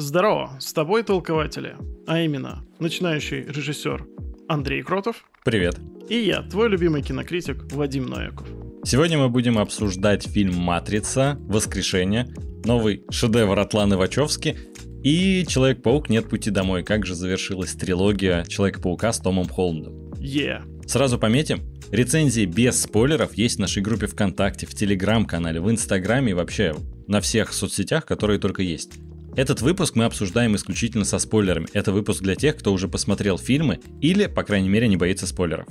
Здорово, с тобой толкователи, а именно начинающий режиссер Андрей Кротов. Привет. И я, твой любимый кинокритик Вадим Нояков. Сегодня мы будем обсуждать фильм «Матрица. Воскрешение», новый шедевр от Ланы Вачовски и «Человек-паук. Нет пути домой». Как же завершилась трилогия Человека-паука с Томом Холландом. Yeah. Сразу пометим, рецензии без спойлеров есть в нашей группе ВКонтакте, в Телеграм-канале, в Инстаграме и вообще на всех соцсетях, которые только есть. Этот выпуск мы обсуждаем исключительно со спойлерами. Это выпуск для тех, кто уже посмотрел фильмы или, по крайней мере, не боится спойлеров.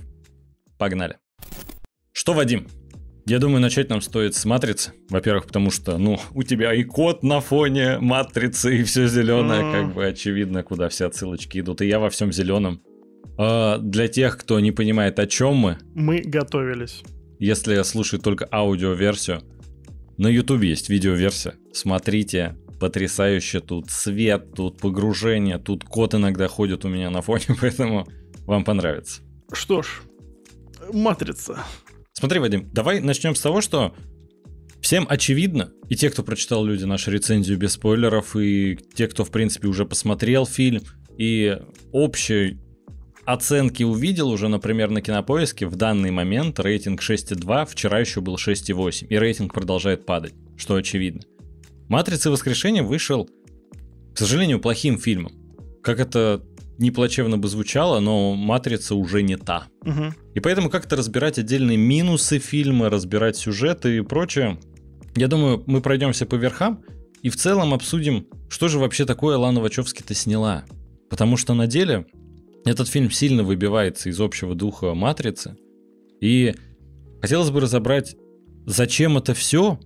Погнали. Что, Вадим? Я думаю, начать нам стоит с матрицы. Во-первых, потому что, ну, у тебя и кот на фоне матрицы, и все зеленое, Mm. как бы очевидно, куда все отсылочки идут. И я во всем зеленом. А, для тех, кто не понимает, о чем мы, Мы готовились. если слушает только аудиоверсию, на YouTube есть видеоверсия. Смотрите, потрясающе тут свет, тут погружение, тут кот иногда ходит у меня на фоне, поэтому вам понравится. Что ж, матрица. Смотри, Вадим, давай начнем с того, что всем очевидно, и те, кто прочитал люди нашу рецензию без спойлеров, и те, кто, в принципе, уже посмотрел фильм, и общей оценки увидел уже, например, на кинопоиске, в данный момент рейтинг 6,2, вчера еще был 6,8, и рейтинг продолжает падать, что очевидно. «Матрица воскрешения» вышел, к сожалению, плохим фильмом. Как это не плачевно бы звучало, но «Матрица» уже не та. Мгм. И поэтому как-то разбирать отдельные минусы фильма, разбирать сюжеты и прочее, я думаю, мы пройдемся по верхам и в целом обсудим, что же вообще такое Лана Вачовски-то сняла. Потому что на деле этот фильм сильно выбивается из общего духа «Матрицы». И хотелось бы разобрать, зачем это все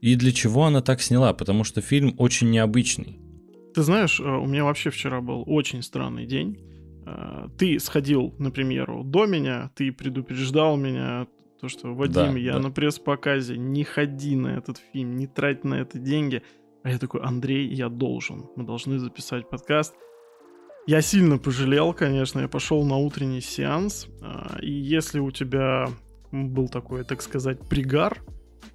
и для чего она так сняла, потому что фильм очень необычный. Ты знаешь, э, у меня вообще вчера был очень странный день. Э, Ты сходил, например, до меня, ты предупреждал меня, то, что Вадим, Да, я да. на пресс-показе, не ходи на этот фильм, не трать на это деньги. А я такой, Андрей, я должен, мы должны записать подкаст. Я сильно пожалел, конечно, я пошел на утренний сеанс, а, и если у тебя был такой, так сказать, пригар,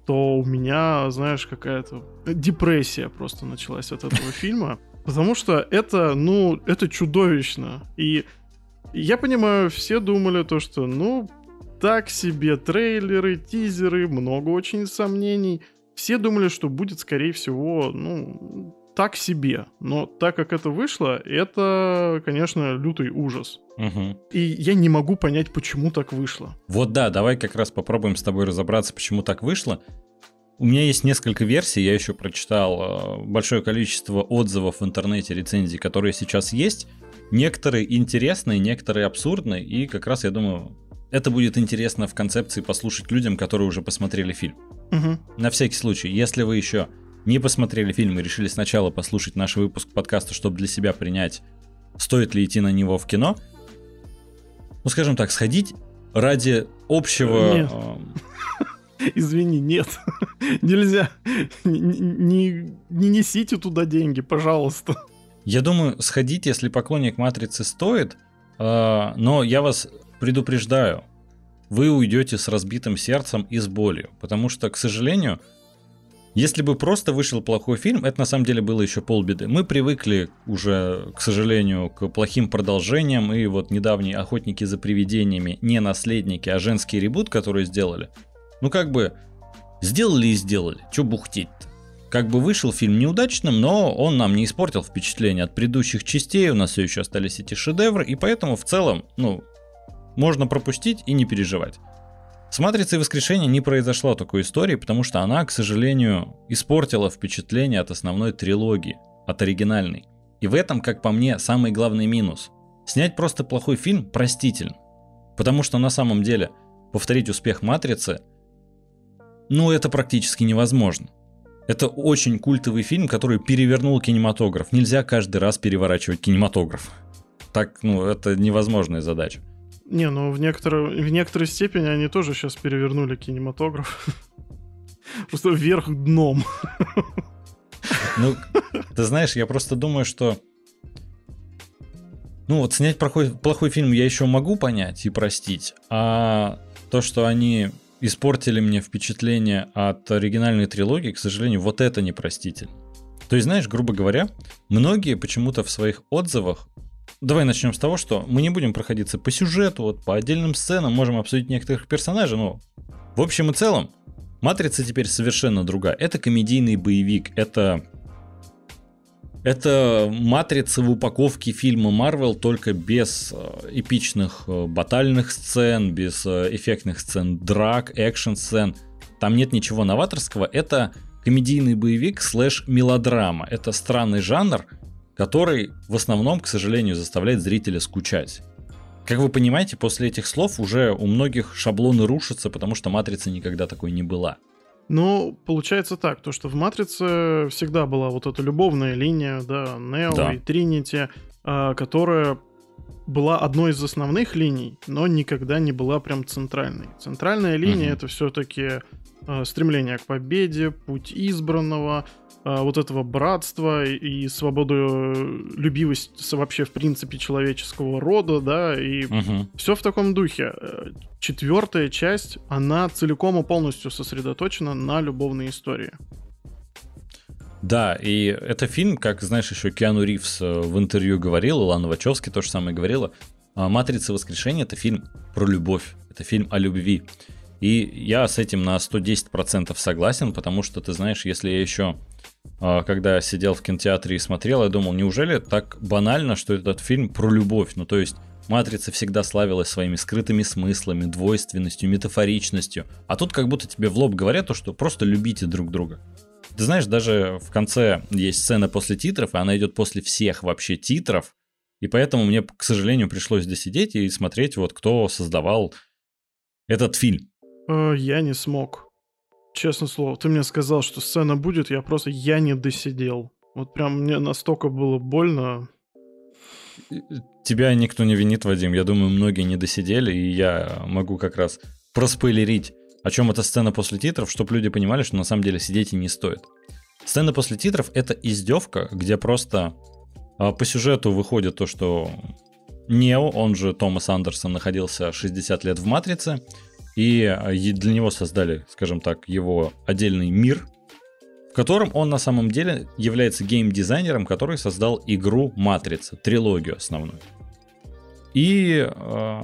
то у меня, знаешь, какая-то депрессия просто началась от этого фильма, потому что это, ну, это чудовищно. И я понимаю, все думали то, что, ну, так себе трейлеры, тизеры, много очень сомнений. Все думали, что будет, скорее всего, ну, так себе. Но так как это вышло, это, конечно, лютый ужас. Мгм. И я не могу понять, почему так вышло. Вот да, давай как раз попробуем с тобой разобраться, почему так вышло. У меня есть несколько версий, я еще прочитал э, большое количество отзывов в интернете, рецензий, которые сейчас есть. Некоторые интересные, некоторые абсурдные, и как раз я думаю, это будет интересно в концепции послушать людям, которые уже посмотрели фильм. Мгм. На всякий случай, если вы еще не посмотрели фильм и решили сначала послушать наш выпуск подкаста, чтобы для себя принять, стоит ли идти на него в кино, ну, скажем так, сходить ради общего... Нет. эм, Извини, нет. Нельзя. Не, не- не несите туда деньги, пожалуйста. Я думаю, сходить, если поклонник Матрицы стоит, э, но я вас предупреждаю, вы уйдете с разбитым сердцем и с болью, потому что, к сожалению, если бы просто вышел плохой фильм, это на самом деле было еще полбеды. Мы привыкли уже, к сожалению, к плохим продолжениям, и вот недавние «Охотники за привидениями» не наследники, а женский ребут, который сделали, ну как бы сделали и сделали, что бухтеть-то? Как бы вышел фильм неудачным, но он нам не испортил впечатление от предыдущих частей, у нас все еще остались эти шедевры, и поэтому в целом, ну, можно пропустить и не переживать. С «Матрицей воскрешения» не произошло такой истории, потому что она, к сожалению, испортила впечатление от основной трилогии, от оригинальной. И в этом, как по мне, самый главный минус. Снять просто плохой фильм простительно. Потому что на самом деле повторить успех «Матрицы» ну, это практически невозможно. Это очень культовый фильм, который перевернул кинематограф. Нельзя каждый раз переворачивать кинематограф. Так, ну, это невозможная задача. Не, ну в, некоторой, в некоторой степени они тоже сейчас перевернули кинематограф. Просто вверх дном. Ну, ты знаешь, я просто думаю, что... Ну, вот снять плохой, плохой фильм я еще могу понять и простить, а то, что они испортили мне впечатление от оригинальной трилогии, к сожалению, вот это непростительно. То есть, знаешь, грубо говоря, многие почему-то в своих отзывах Давай начнем с того, что мы не будем проходиться по сюжету, вот по отдельным сценам, можем обсудить некоторых персонажей, но в общем и целом Матрица теперь совершенно другая. Это комедийный боевик, это это матрица в упаковке фильма Марвел, только без э, эпичных э, батальных сцен, без э, эффектных сцен драк, экшн-сцен. Там нет ничего новаторского. Это комедийный боевик слэш мелодрама. Это странный жанр, который в основном, к сожалению, заставляет зрителя скучать. Как вы понимаете, после этих слов уже у многих шаблоны рушатся, потому что матрица никогда такой не была. Ну, получается так, то что в «Матрице» всегда была вот эта любовная линия, да, Нео да. и Тринити, а, которая была одной из основных линий, но никогда не была прям центральной. Центральная линия угу. это все-таки а, стремление к победе, путь избранного, вот этого братства и свободолюбивость вообще в принципе человеческого рода, да, и угу. все в таком духе. Э, четвертая часть, она целиком и полностью сосредоточена на любовной истории. Да, и это фильм, как, знаешь, еще Киану Ривз э, в интервью говорил, Лана Вачовски то же самое говорила, «А «Матрица воскрешения» — это фильм про любовь, это фильм о любви. И я с этим на 110% согласен, потому что, ты знаешь, если я еще а, когда сидел в кинотеатре и смотрел, я думал, неужели так банально, что этот фильм про любовь? Ну, то есть, «Матрица» всегда славилась своими скрытыми смыслами, двойственностью, метафоричностью. А тут как будто тебе в лоб говорят то, что просто любите друг друга. Ты знаешь, даже в конце есть сцена после титров, и она идет после всех вообще титров. И поэтому мне, к сожалению, пришлось досидеть и смотреть, вот кто создавал этот фильм. Э, я не смог честно слово, ты мне сказал, что сцена будет, я просто, я не досидел. Вот прям мне настолько было больно. Тебя никто не винит, Вадим. Я думаю, многие не досидели, и я могу как раз проспойлерить, о чем эта сцена после титров, чтобы люди понимали, что на самом деле сидеть и не стоит. Сцена после титров — это издевка, где просто а, по сюжету выходит то, что Нео, он же Томас Андерсон, находился 60 лет в «Матрице», и а, для него создали, скажем так, его отдельный мир, в котором он на самом деле является геймдизайнером, который создал игру Матрица, трилогию основную. И э,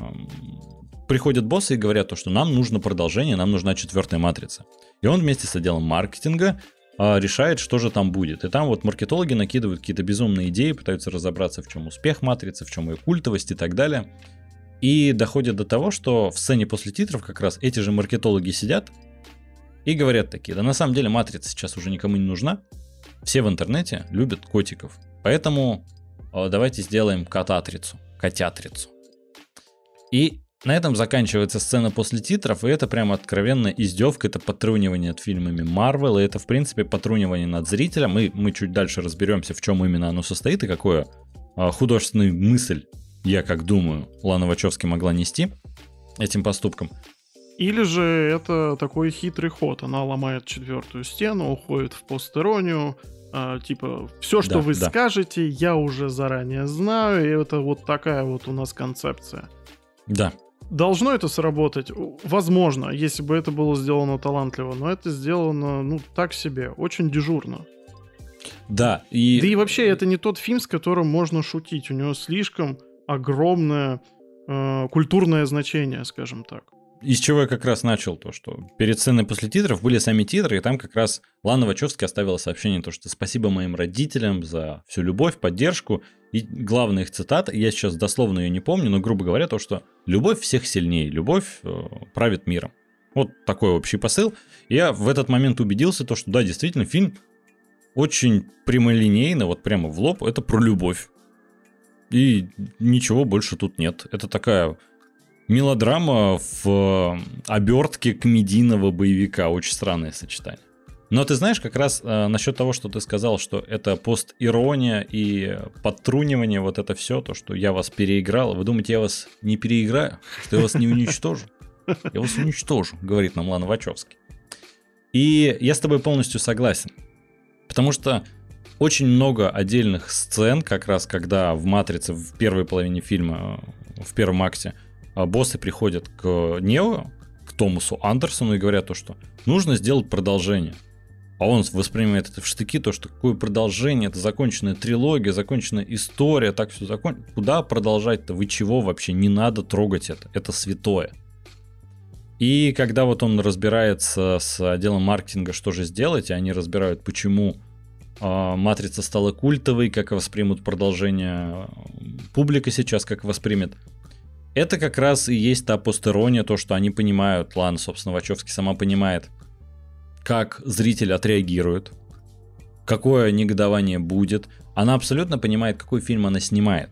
приходят боссы и говорят то, что нам нужно продолжение, нам нужна четвертая матрица. И он вместе с отделом маркетинга э, решает, что же там будет. И там вот маркетологи накидывают какие-то безумные идеи, пытаются разобраться, в чем успех матрицы, в чем ее культовость и так далее. И доходит до того, что в сцене после титров как раз эти же маркетологи сидят и говорят такие, да на самом деле матрица сейчас уже никому не нужна, все в интернете любят котиков, поэтому э, давайте сделаем котатрицу, котятрицу. И на этом заканчивается сцена после титров, и это прямо откровенно издевка, это потрунивание над фильмами Марвел, и это, в принципе, потрунивание над зрителем, и мы чуть дальше разберемся, в чем именно оно состоит, и какое э, художественную мысль я как думаю, Лана Вачовски могла нести этим поступком. Или же это такой хитрый ход. Она ломает четвертую стену, уходит в постеронию. А, типа, все, что да, вы да. скажете, я уже заранее знаю, и это вот такая вот у нас концепция. Да. Должно это сработать? Возможно, если бы это было сделано талантливо, но это сделано, ну, так себе, очень дежурно. Да, и... Да и вообще, это не тот фильм, с которым можно шутить. У него слишком огромное э, культурное значение, скажем так. Из чего я как раз начал то, что перед сценой после титров были сами титры, и там как раз Лана Вачовски оставила сообщение, то, что спасибо моим родителям за всю любовь, поддержку. И главная их цитата, я сейчас дословно ее не помню, но грубо говоря, то, что любовь всех сильнее, любовь э, правит миром. Вот такой общий посыл. Я в этот момент убедился, то, что да, действительно, фильм очень прямолинейно, вот прямо в лоб, это про любовь. И ничего больше тут нет. Это такая мелодрама в обертке комедийного боевика. Очень странное сочетание. Но ты знаешь, как раз э, насчет того, что ты сказал, что это пост-ирония и подтрунивание, вот это все, то, что я вас переиграл. Вы думаете, я вас не переиграю? Что я вас не уничтожу? Я вас уничтожу, говорит нам Лана Вачовский. И я с тобой полностью согласен. Потому что очень много отдельных сцен, как раз когда в «Матрице» в первой половине фильма, э, в первом акте, э, боссы приходят к Нео, к Томасу Андерсону и говорят то, что нужно сделать продолжение. а он воспринимает это в штыки, то, что какое продолжение, это законченная трилогия, законченная история, так все закончено. Куда продолжать-то? Вы чего вообще? Не надо трогать это. Это святое. И когда вот он разбирается с отделом маркетинга, что же сделать, и они разбирают, почему Матрица стала культовой, как воспримут продолжение публика сейчас, как воспримет. Это как раз и есть та постерония, то, что они понимают, ладно, собственно, Вачовский сама понимает – как зритель отреагирует, какое негодование будет. Она абсолютно понимает, какой фильм она снимает.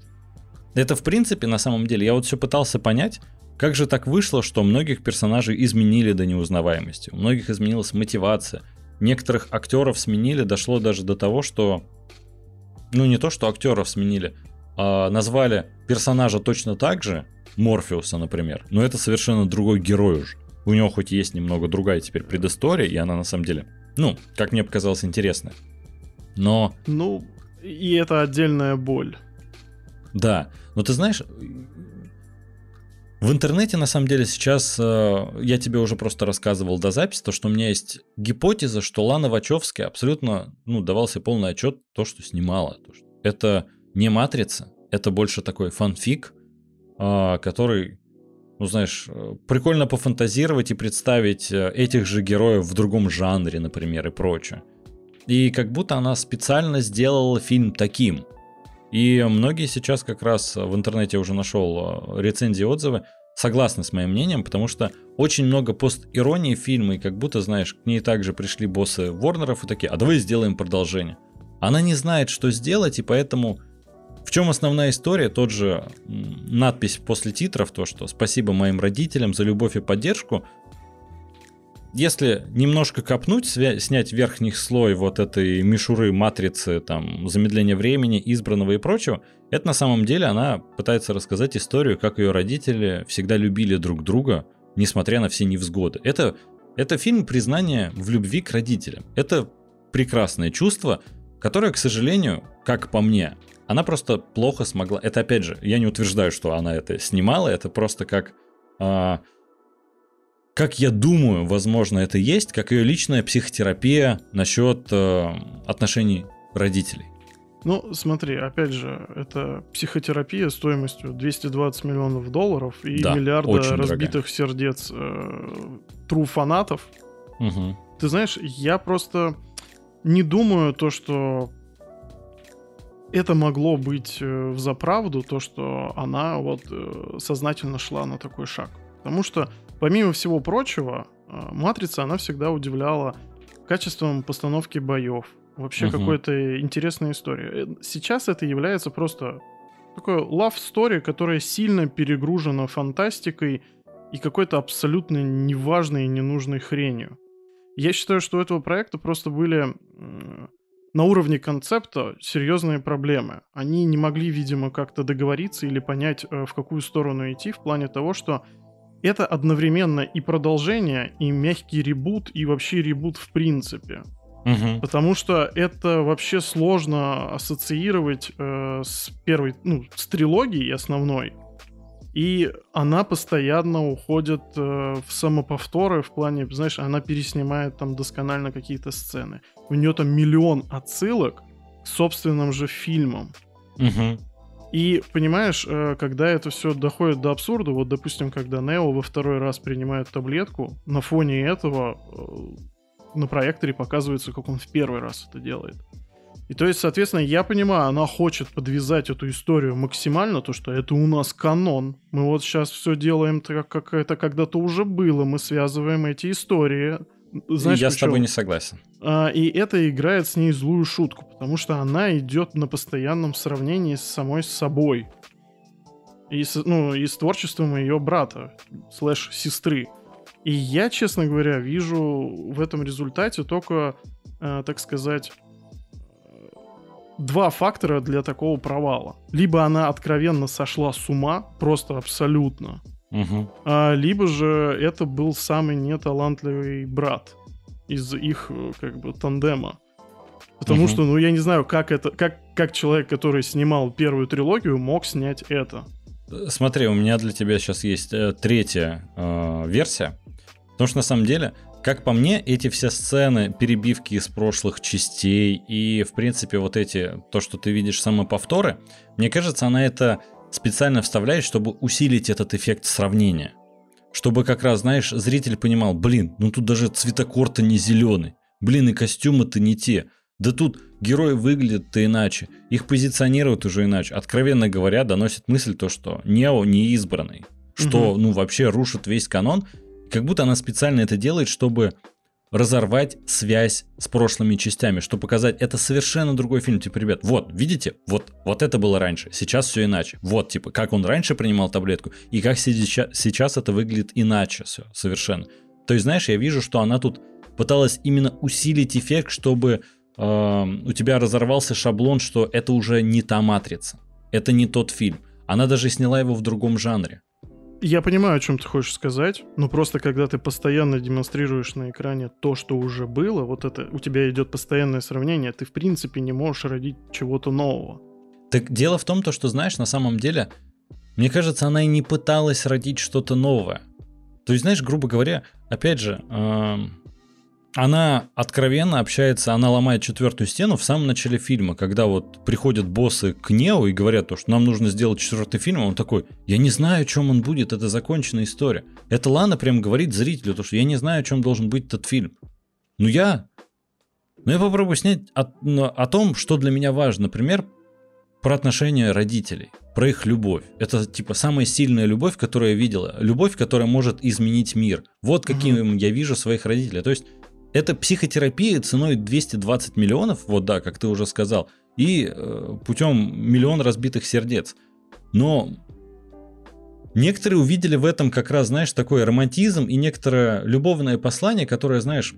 Это, в принципе, на самом деле, я вот все пытался понять, как же так вышло, что многих персонажей изменили до неузнаваемости, у многих изменилась мотивация, некоторых актеров сменили, дошло даже до того, что, ну не то, что актеров сменили, а назвали персонажа точно так же, Морфеуса, например, но это совершенно другой герой уже. У него хоть есть немного другая теперь предыстория, и она на самом деле, ну, как мне показалось, интересная. Но... Ну, и это отдельная боль. Да, но ты знаешь, в интернете, на самом деле, сейчас э, я тебе уже просто рассказывал до записи, то, что у меня есть гипотеза, что Лана Вачовски абсолютно, ну, давался полный отчет то, что снимала. То, что это не матрица, это больше такой фанфик, э, который ну знаешь, э, прикольно пофантазировать и представить э, этих же героев в другом жанре, например, и прочее. И как будто она специально сделала фильм таким. И многие сейчас как раз в интернете уже нашел э, рецензии отзывы, согласны с моим мнением, потому что очень много пост-иронии фильма, и как будто, знаешь, к ней также пришли боссы Ворнеров и такие, а давай сделаем продолжение. Она не знает, что сделать, и поэтому в чем основная история? Тот же надпись после титров, то, что спасибо моим родителям за любовь и поддержку. Если немножко копнуть, снять верхний слой вот этой мишуры, матрицы, там, замедления времени, избранного и прочего, это на самом деле она пытается рассказать историю, как ее родители всегда любили друг друга, несмотря на все невзгоды. Это, это фильм признания в любви к родителям. Это прекрасное чувство, которое, к сожалению, как по мне, она просто плохо смогла. Это опять же, я не утверждаю, что она это снимала, это просто как. А, как я думаю, возможно, это есть, как ее личная психотерапия насчет а, отношений родителей. Ну, смотри, опять же, это психотерапия стоимостью 220 миллионов долларов и да, миллиарда разбитых дорогая. сердец э, тру фанатов. Угу. Ты знаешь, я просто не думаю то, что это могло быть э, в заправду, то, что она вот э, сознательно шла на такой шаг. Потому что, помимо всего прочего, э, «Матрица», она всегда удивляла качеством постановки боев, вообще угу. какой-то интересной историей. Сейчас это является просто такой love story, которая сильно перегружена фантастикой и какой-то абсолютно неважной и ненужной хренью. Я считаю, что у этого проекта просто были на уровне концепта серьезные проблемы. Они не могли, видимо, как-то договориться или понять, э, в какую сторону идти, в плане того, что это одновременно и продолжение, и мягкий ребут, и вообще ребут в принципе. Угу. Потому что это вообще сложно ассоциировать э, с первой, ну, с трилогией основной. И она постоянно уходит э, в самоповторы в плане, знаешь, она переснимает там досконально какие-то сцены. У нее там миллион отсылок к собственным же фильмам. Угу. И понимаешь, э, когда это все доходит до абсурда, вот допустим, когда Нео во второй раз принимает таблетку, на фоне этого э, на проекторе показывается, как он в первый раз это делает. И то есть, соответственно, я понимаю, она хочет подвязать эту историю максимально, то, что это у нас канон. Мы вот сейчас все делаем так, как это когда-то уже было. Мы связываем эти истории. Знаешь, я с тобой не согласен. А, и это играет с ней злую шутку, потому что она идет на постоянном сравнении с самой собой. И с, ну, и с творчеством ее брата, слэш сестры. И я, честно говоря, вижу в этом результате только, э, так сказать, два фактора для такого провала. Либо она откровенно сошла с ума, просто абсолютно, угу. а, либо же это был самый неталантливый брат из их как бы тандема. Потому угу. что, ну, я не знаю, как это, как, как человек, который снимал первую трилогию, мог снять это. Смотри, у меня для тебя сейчас есть э, третья э, версия. Потому что на самом деле как по мне, эти все сцены, перебивки из прошлых частей и, в принципе, вот эти, то, что ты видишь, самоповторы, мне кажется, она это специально вставляет, чтобы усилить этот эффект сравнения. Чтобы как раз, знаешь, зритель понимал, блин, ну тут даже цветокор-то не зеленый, блин, и костюмы-то не те. Да тут герои выглядят-то иначе, их позиционируют уже иначе. Откровенно говоря, доносит мысль то, что Нео не избранный, что, угу. ну, вообще рушит весь канон, как будто она специально это делает, чтобы разорвать связь с прошлыми частями, чтобы показать, это совершенно другой фильм. Типа, ребят, вот, видите, вот, вот это было раньше, сейчас все иначе. Вот, типа, как он раньше принимал таблетку, и как сейчас, сейчас это выглядит иначе все, совершенно. То есть, знаешь, я вижу, что она тут пыталась именно усилить эффект, чтобы э, у тебя разорвался шаблон, что это уже не та матрица, это не тот фильм. Она даже сняла его в другом жанре. Я понимаю, о чем ты хочешь сказать, но просто когда ты постоянно демонстрируешь на экране то, что уже было, вот это у тебя идет постоянное сравнение, ты в принципе не можешь родить чего-то нового. Так дело в том, то, что знаешь, на самом деле, мне кажется, она и не пыталась родить что-то новое. То есть, знаешь, грубо говоря, опять же, эм, она откровенно общается, она ломает четвертую стену в самом начале фильма, когда вот приходят боссы к Нео и говорят то, что нам нужно сделать четвертый фильм, он такой, я не знаю, о чем он будет, это законченная история. Это Лана прям говорит зрителю, то, что я не знаю, о чем должен быть этот фильм. Ну я... Ну я попробую снять о, ну, о том, что для меня важно. Например, про отношения родителей, про их любовь. Это типа самая сильная любовь, которую я видела. Любовь, которая может изменить мир. Вот каким угу. я вижу своих родителей. То есть это психотерапия ценой 220 миллионов, вот да, как ты уже сказал, и э, путем миллион разбитых сердец. Но некоторые увидели в этом как раз, знаешь, такой романтизм и некоторое любовное послание, которое, знаешь,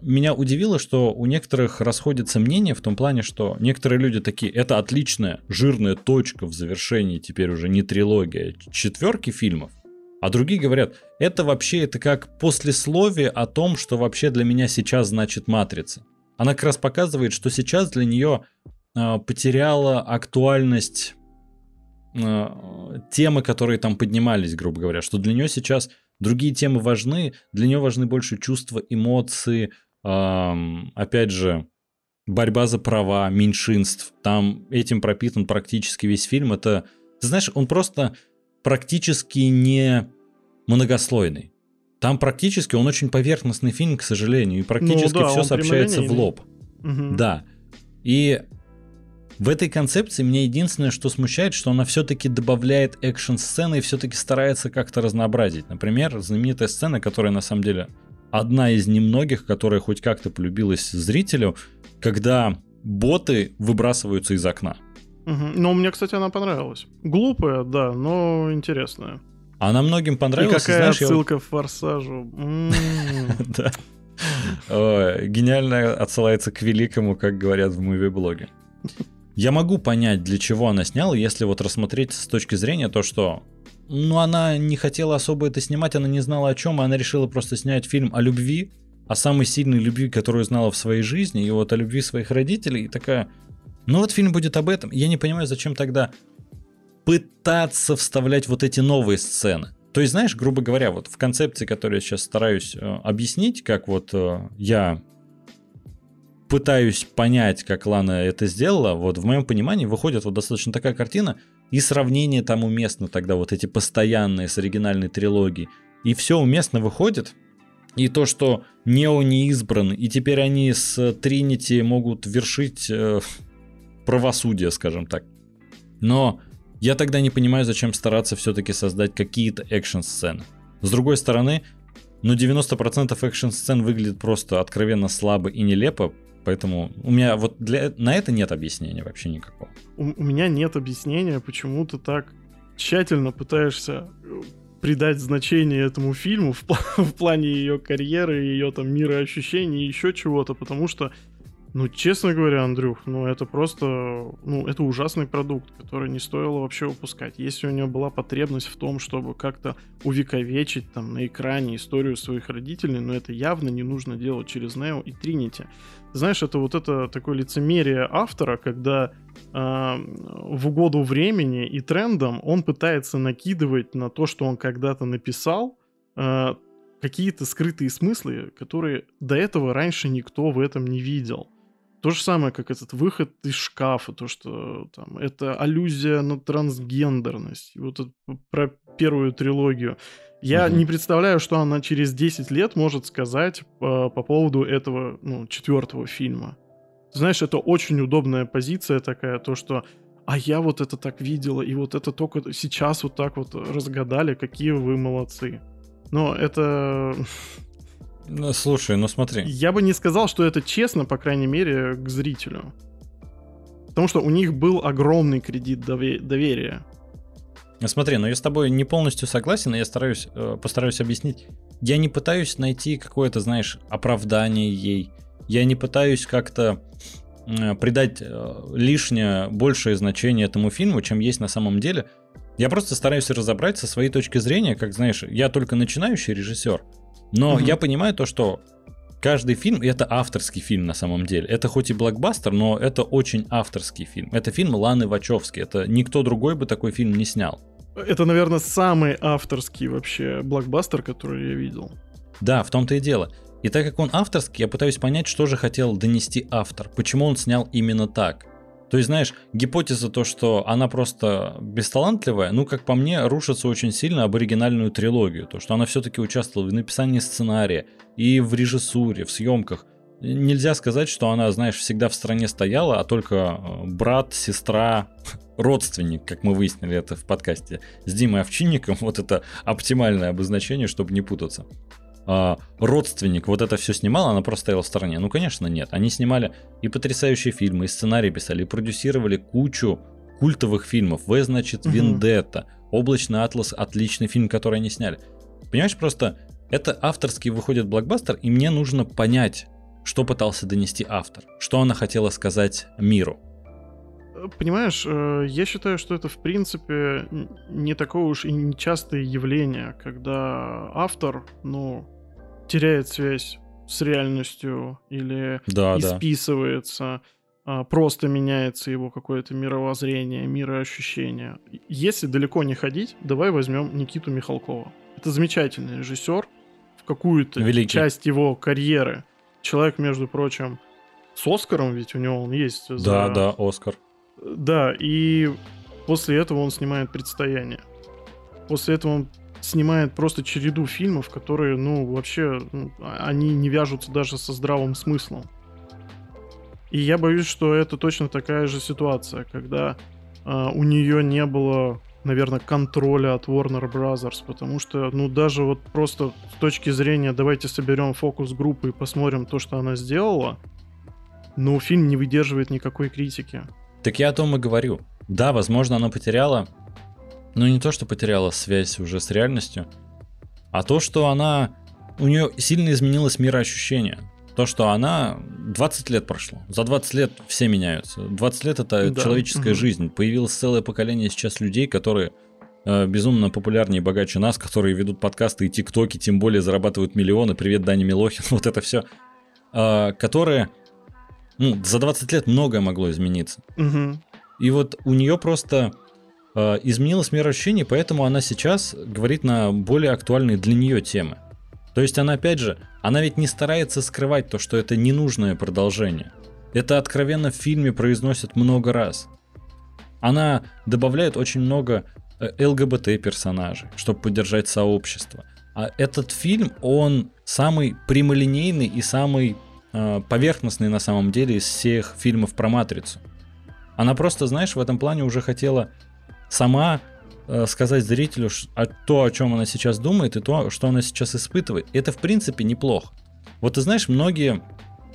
меня удивило, что у некоторых расходятся мнения в том плане, что некоторые люди такие, это отличная жирная точка в завершении теперь уже не трилогия, а четверки фильмов. А другие говорят, это вообще это как послесловие о том, что вообще для меня сейчас значит матрица. Она как раз показывает, что сейчас для нее э, потеряла актуальность э, темы, которые там поднимались, грубо говоря, что для нее сейчас другие темы важны, для нее важны больше чувства, эмоции, э, опять же, борьба за права меньшинств. Там этим пропитан практически весь фильм. Это, ты знаешь, он просто практически не многослойный. Там практически он очень поверхностный фильм, к сожалению, и практически ну, да, все сообщается в лоб. Угу. Да. И в этой концепции мне единственное, что смущает, что она все-таки добавляет экшн-сцены и все-таки старается как-то разнообразить. Например, знаменитая сцена, которая на самом деле одна из немногих, которая хоть как-то полюбилась зрителю, когда боты выбрасываются из окна. Угу. Ну, мне, кстати, она понравилась. Глупая, да, но интересная. Она многим понравилась. И какая знаешь, отсылка я... в «Форсажу». Да. Гениально отсылается к великому, как говорят в муви-блоге. Я могу понять, для чего она сняла, если вот рассмотреть с точки зрения то, что ну, она не хотела особо это снимать, она не знала о чем, и она решила просто снять фильм о любви, о самой сильной любви, которую знала в своей жизни, и вот о любви своих родителей, и такая, ну вот фильм будет об этом. Я не понимаю, зачем тогда пытаться вставлять вот эти новые сцены. То есть, знаешь, грубо говоря, вот в концепции, которую я сейчас стараюсь э, объяснить, как вот э, я пытаюсь понять, как Лана это сделала, вот в моем понимании выходит вот достаточно такая картина, и сравнение там уместно тогда, вот эти постоянные с оригинальной трилогией, и все уместно выходит, и то, что Нео не избран, и теперь они с Тринити могут вершить э, правосудие, скажем так. Но я тогда не понимаю, зачем стараться все-таки создать какие-то экшн-сцены. С другой стороны, ну 90% экшн-сцен выглядит просто откровенно слабо и нелепо, поэтому у меня вот для, на это нет объяснения вообще никакого. У, у меня нет объяснения, почему ты так тщательно пытаешься э, придать значение этому фильму в, в плане ее карьеры, ее там мироощущений и еще чего-то, потому что ну, честно говоря, Андрюх, ну это просто, ну это ужасный продукт, который не стоило вообще выпускать. Если у нее была потребность в том, чтобы как-то увековечить там на экране историю своих родителей, но это явно не нужно делать через Neo и Trinity. Знаешь, это вот это такое лицемерие автора, когда э, в угоду времени и трендам он пытается накидывать на то, что он когда-то написал, э, какие-то скрытые смыслы, которые до этого раньше никто в этом не видел. То же самое, как этот выход из шкафа, то, что там, это аллюзия на трансгендерность. Вот это про первую трилогию. Я угу. не представляю, что она через 10 лет может сказать по, э, по поводу этого, ну, четвертого фильма. Знаешь, это очень удобная позиция такая, то, что а я вот это так видела, и вот это только сейчас вот так вот разгадали, какие вы молодцы. Но это... Ну, слушай, ну смотри. Я бы не сказал, что это честно, по крайней мере, к зрителю. Потому что у них был огромный кредит доверия. Ну, смотри, но я с тобой не полностью согласен, и я стараюсь, э, постараюсь объяснить. Я не пытаюсь найти какое-то, знаешь, оправдание ей. Я не пытаюсь как-то э, придать э, лишнее, большее значение этому фильму, чем есть на самом деле. Я просто стараюсь разобрать со своей точки зрения, как, знаешь, я только начинающий режиссер, но угу. я понимаю то, что каждый фильм, это авторский фильм на самом деле. Это хоть и блокбастер, но это очень авторский фильм. Это фильм Ланы Вачовски. Это никто другой бы такой фильм не снял. Это, наверное, самый авторский вообще блокбастер, который я видел. Да, в том-то и дело. И так как он авторский, я пытаюсь понять, что же хотел донести автор, почему он снял именно так. То есть, знаешь, гипотеза то, что она просто бесталантливая, ну, как по мне, рушится очень сильно об оригинальную трилогию. То, что она все-таки участвовала в написании сценария и в режиссуре, в съемках. Нельзя сказать, что она, знаешь, всегда в стране стояла, а только э, брат, сестра, родственник, как мы выяснили это в подкасте с Димой Овчинником, вот это оптимальное обозначение, чтобы не путаться. А, родственник вот это все снимал, она просто стояла в стороне. Ну, конечно, нет. Они снимали и потрясающие фильмы, и сценарии писали, и продюсировали кучу культовых фильмов. В, значит, угу. Вендетта, Облачный атлас, отличный фильм, который они сняли. Понимаешь, просто это авторский выходит блокбастер, и мне нужно понять, что пытался донести автор, что она хотела сказать миру. Понимаешь, э, я считаю, что это в принципе не такое уж и нечастое явление, когда автор, ну, теряет связь с реальностью или да, исписывается, да. просто меняется его какое-то мировоззрение, мироощущение. Если далеко не ходить, давай возьмем Никиту Михалкова. Это замечательный режиссер. В какую-то Великий. часть его карьеры человек, между прочим, с Оскаром, ведь у него он есть. За... Да, да, Оскар. Да, и после этого он снимает «Предстояние». После этого он снимает просто череду фильмов, которые, ну, вообще, ну, они не вяжутся даже со здравым смыслом. И я боюсь, что это точно такая же ситуация, когда э, у нее не было, наверное, контроля от Warner Brothers, потому что, ну, даже вот просто с точки зрения, давайте соберем фокус-группы и посмотрим то, что она сделала, ну, фильм не выдерживает никакой критики. Так я о том и говорю. Да, возможно, она потеряла, но не то, что потеряла связь уже с реальностью, а то, что она... У нее сильно изменилось мироощущение. То, что она... 20 лет прошло. За 20 лет все меняются. 20 лет это да. человеческая угу. жизнь. Появилось целое поколение сейчас людей, которые э, безумно популярнее и богаче нас, которые ведут подкасты и тиктоки, тем более зарабатывают миллионы. Привет, Дани Милохин, вот это все. Э, которые ну, за 20 лет многое могло измениться. Угу. И вот у нее просто э, изменилось мироощущение, поэтому она сейчас говорит на более актуальные для нее темы. То есть она, опять же, она ведь не старается скрывать то, что это ненужное продолжение. Это откровенно в фильме произносят много раз. Она добавляет очень много э, ЛГБТ-персонажей, чтобы поддержать сообщество. А этот фильм, он самый прямолинейный и самый Э, поверхностный на самом деле из всех фильмов про Матрицу. Она просто, знаешь, в этом плане уже хотела сама э, сказать зрителю о то, о чем она сейчас думает, и то, что она сейчас испытывает. Это, в принципе, неплохо. Вот ты знаешь, многие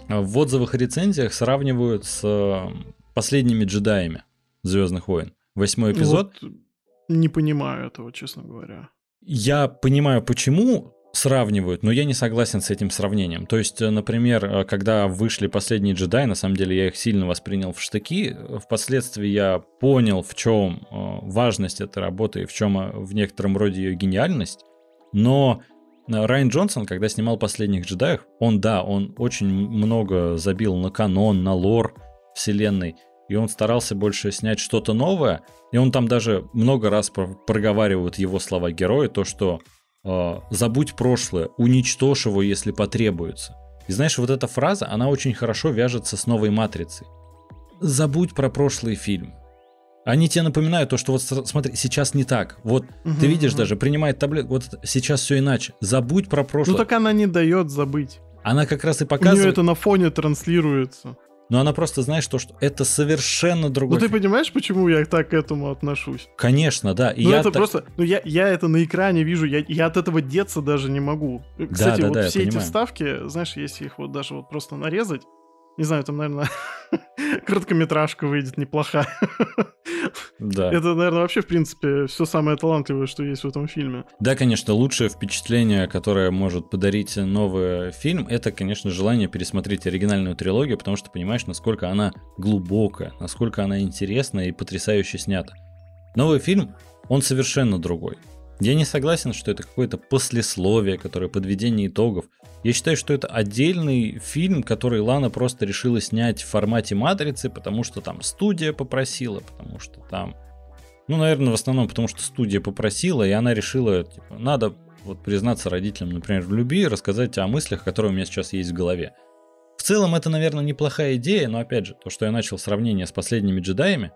э, в отзывах и рецензиях сравнивают с последними джедаями Звездных войн. Восьмой эпизод. Вот не понимаю этого, честно говоря. Я понимаю, почему сравнивают, но я не согласен с этим сравнением. То есть, э, например, э, когда вышли последние джедаи, на самом деле я их сильно воспринял в штыки. Впоследствии я понял, в чем э, важность этой работы и в чем в некотором роде ее гениальность. Но Райан Джонсон, когда снимал последних джедаев, он, да, он очень много забил на канон, на лор вселенной, и он старался больше снять что-то новое, и он там даже много раз проговаривает его слова героя, то, что забудь прошлое, уничтожь его, если потребуется. И знаешь, вот эта фраза, она очень хорошо вяжется с новой матрицей. Забудь про прошлый фильм. Они тебе напоминают то, что вот смотри, сейчас не так. Вот угу, ты видишь угу. даже, принимает таблетку, вот сейчас все иначе. Забудь про прошлое. Ну так она не дает забыть. Она как раз и показывает... У нее это на фоне транслируется. Но она просто знает, то, что это совершенно другой. Ну ты понимаешь, почему я так к этому отношусь? Конечно, да. И ну я это так... просто, ну я, я это на экране вижу, я, я от этого деться даже не могу. Кстати, да, да, вот да, все эти вставки, знаешь, если их вот даже вот просто нарезать, не знаю, там, наверное, короткометражка выйдет неплохая. Да. Это, наверное, вообще, в принципе, все самое талантливое, что есть в этом фильме. Да, конечно, лучшее впечатление, которое может подарить новый фильм, это, конечно, желание пересмотреть оригинальную трилогию, потому что понимаешь, насколько она глубокая, насколько она интересная и потрясающе снята. Новый фильм, он совершенно другой. Я не согласен, что это какое-то послесловие, которое подведение итогов. Я считаю, что это отдельный фильм, который Лана просто решила снять в формате матрицы, потому что там студия попросила, потому что там... Ну, наверное, в основном потому что студия попросила, и она решила, типа, надо вот признаться родителям, например, в любви и рассказать о мыслях, которые у меня сейчас есть в голове. В целом, это, наверное, неплохая идея, но опять же, то, что я начал сравнение с последними джедаями,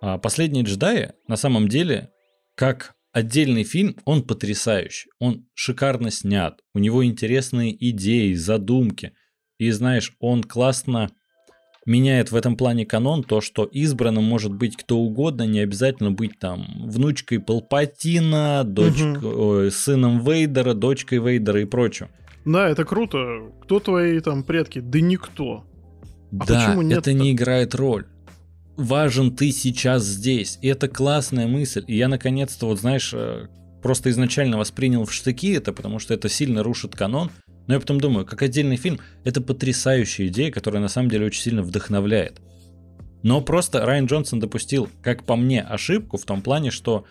а последние джедаи на самом деле, как Отдельный фильм, он потрясающий, он шикарно снят, у него интересные идеи, задумки. И знаешь, он классно меняет в этом плане канон, то, что избранным может быть кто угодно, не обязательно быть там внучкой Палпатина, дочкой, угу. сыном Вейдера, дочкой Вейдера и прочим. Да, это круто. Кто твои там предки? Да никто. А да, это не играет роль важен ты сейчас здесь. И это классная мысль. И я наконец-то, вот знаешь, э, просто изначально воспринял в штыки это, потому что это сильно рушит канон. Но я потом думаю, как отдельный фильм, это потрясающая идея, которая на самом деле очень сильно вдохновляет. Но просто Райан Джонсон допустил, как по мне, ошибку в том плане, что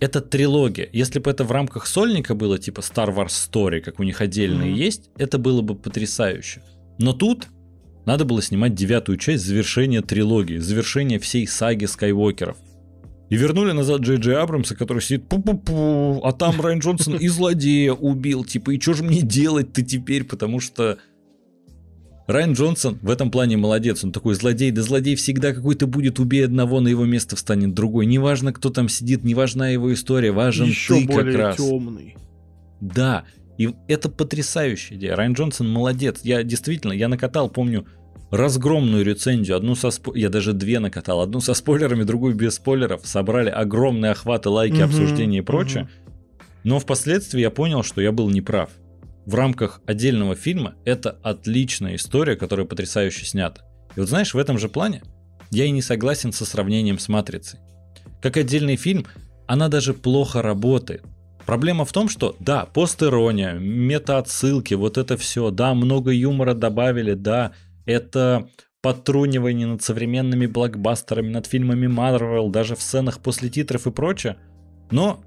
это трилогия. Если бы это в рамках сольника было, типа Star Wars Story, как у них отдельные mm-hmm. есть, это было бы потрясающе. Но тут надо было снимать девятую часть завершения трилогии, завершения всей саги Скайуокеров. И вернули назад Джей Джей Абрамса, который сидит пу-пу-пу, а там Райан Джонсон и злодея убил. Типа, и что же мне делать-то теперь? Потому что Райан Джонсон в этом плане молодец. Он такой злодей. Да злодей всегда какой-то будет. Убей одного, на его место встанет другой. Неважно, кто там сидит, не важна его история. Важен Еще ты более как раз. темный. Да. И это потрясающая идея. Райан Джонсон молодец. Я действительно, я накатал, помню, разгромную рецензию, одну со спо... я даже две накатал, одну со спойлерами, другую без спойлеров, собрали огромные охваты, лайки, угу, обсуждения и прочее. Угу. Но впоследствии я понял, что я был неправ. В рамках отдельного фильма это отличная история, которая потрясающе снята. И вот знаешь, в этом же плане я и не согласен со сравнением с «Матрицей». Как отдельный фильм, она даже плохо работает. Проблема в том, что да, постирония, мета-отсылки, вот это все, да, много юмора добавили, да, это подтрунивание над современными блокбастерами, над фильмами Marvel, даже в сценах после титров и прочее. Но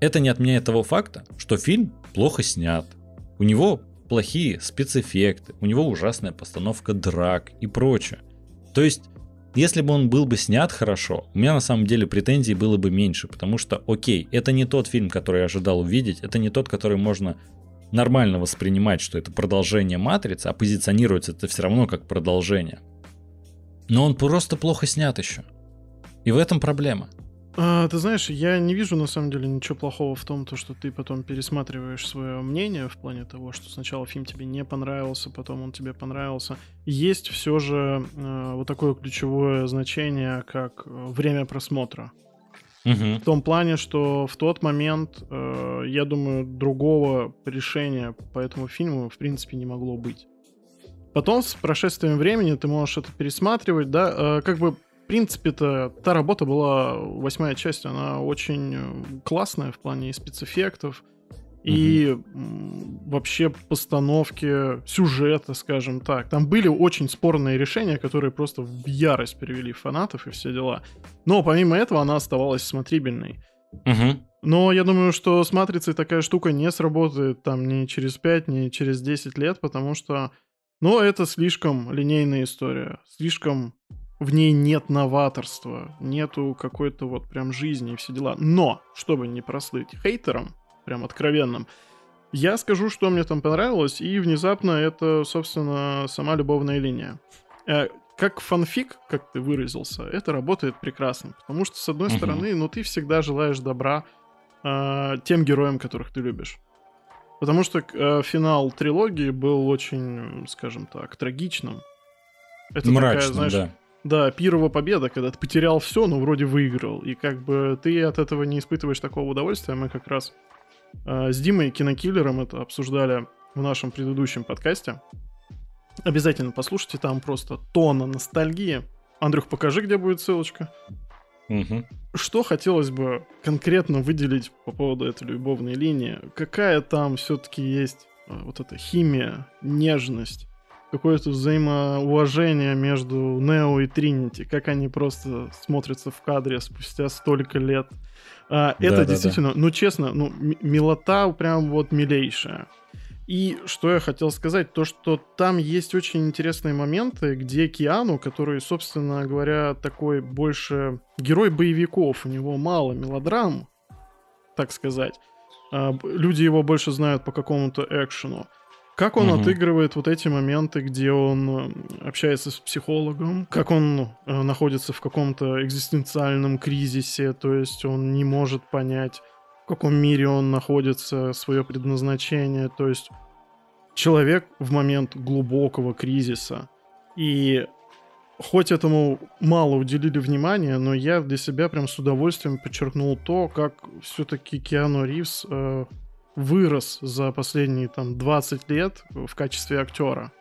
это не отменяет того факта, что фильм плохо снят. У него плохие спецэффекты, у него ужасная постановка драк и прочее. То есть, если бы он был бы снят хорошо, у меня на самом деле претензий было бы меньше, потому что, окей, это не тот фильм, который я ожидал увидеть, это не тот, который можно нормально воспринимать, что это продолжение матрицы, а позиционируется это все равно как продолжение. Но он просто плохо снят еще. И в этом проблема. А, ты знаешь, я не вижу на самом деле ничего плохого в том, то, что ты потом пересматриваешь свое мнение в плане того, что сначала фильм тебе не понравился, потом он тебе понравился. Есть все же э, вот такое ключевое значение, как э, время просмотра. Угу. В том плане, что в тот момент, э, я думаю, другого решения по этому фильму в принципе не могло быть. Потом с прошествием времени ты можешь это пересматривать, да, э, как бы в принципе-то та работа была, восьмая часть, она очень э, классная в плане спецэффектов, и вообще постановки сюжета, скажем так. Там были очень спорные решения, которые просто в ярость перевели фанатов и все дела. Но помимо этого она оставалась смотрибельной. Угу. Но я думаю, что с «Матрицей» такая штука не сработает там ни через 5, ни через 10 лет, потому что, ну, это слишком линейная история, слишком в ней нет новаторства, нету какой-то вот прям жизни и все дела. Но, чтобы не прослыть хейтером, прям откровенным. Я скажу, что мне там понравилось, и внезапно это, собственно, сама любовная линия. Э, как фанфик, как ты выразился, это работает прекрасно. Потому что, с одной стороны, ну ты всегда желаешь добра э, тем героям, которых ты любишь. Потому что э, финал трилогии был очень, скажем так, трагичным. Это Мрачным, такая, знаешь, да. Да, пирова победа, когда ты потерял все, но вроде выиграл. И как бы ты от этого не испытываешь такого удовольствия. Мы как раз э, с Димой Кинокиллером это обсуждали в нашем предыдущем подкасте. Обязательно послушайте, там просто тона ностальгии. Андрюх, покажи, где будет ссылочка. Угу. Что хотелось бы конкретно выделить по поводу этой любовной линии? Какая там все-таки есть э, вот эта химия, нежность, какое-то взаимоуважение между Нео и Тринити, как они просто смотрятся в кадре спустя столько лет. А, это да, действительно, да. ну честно, ну милота прям вот милейшая. И что я хотел сказать, то что там есть очень интересные моменты, где Киану, который, собственно говоря, такой больше герой боевиков, у него мало мелодрам, так сказать. А, люди его больше знают по какому-то экшену. Как он угу. отыгрывает вот эти моменты, где он э, общается с психологом, как он э, находится в каком-то экзистенциальном кризисе, то есть он не может понять, в каком мире он находится, свое предназначение. То есть человек в момент глубокого кризиса. И хоть этому мало уделили внимания, но я для себя прям с удовольствием подчеркнул то, как все-таки Киану Ривз э, вырос за последние там 20 лет в качестве актера.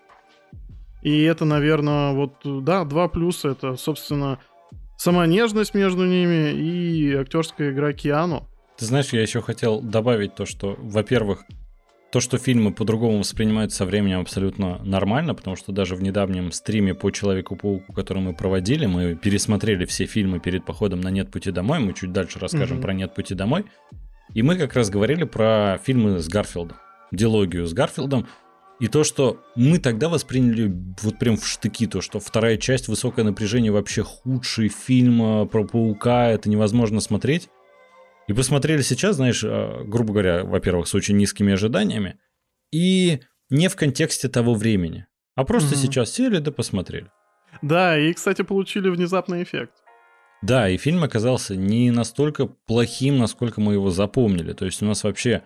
И это, наверное, вот, да, два плюса. Это, собственно, сама нежность между ними и актерская игра Киану. Ты знаешь, я еще хотел добавить то, что, во-первых, то, что фильмы по-другому воспринимаются со временем абсолютно нормально, потому что даже в недавнем стриме по Человеку-пауку, который мы проводили, мы пересмотрели все фильмы перед походом на «Нет пути домой», мы чуть дальше расскажем mm-hmm. про «Нет пути домой», и мы как раз говорили про фильмы с Гарфилдом, дилогию с Гарфилдом, и то, что мы тогда восприняли вот прям в штыки, то, что вторая часть «Высокое напряжение» вообще худший фильм про паука, это невозможно смотреть. И посмотрели сейчас, знаешь, а, грубо говоря, во-первых, с очень низкими ожиданиями, и не в контексте того времени, а просто угу. сейчас сели да посмотрели. Да, и, кстати, получили внезапный эффект. Да, и фильм оказался не настолько плохим, насколько мы его запомнили. То есть у нас вообще...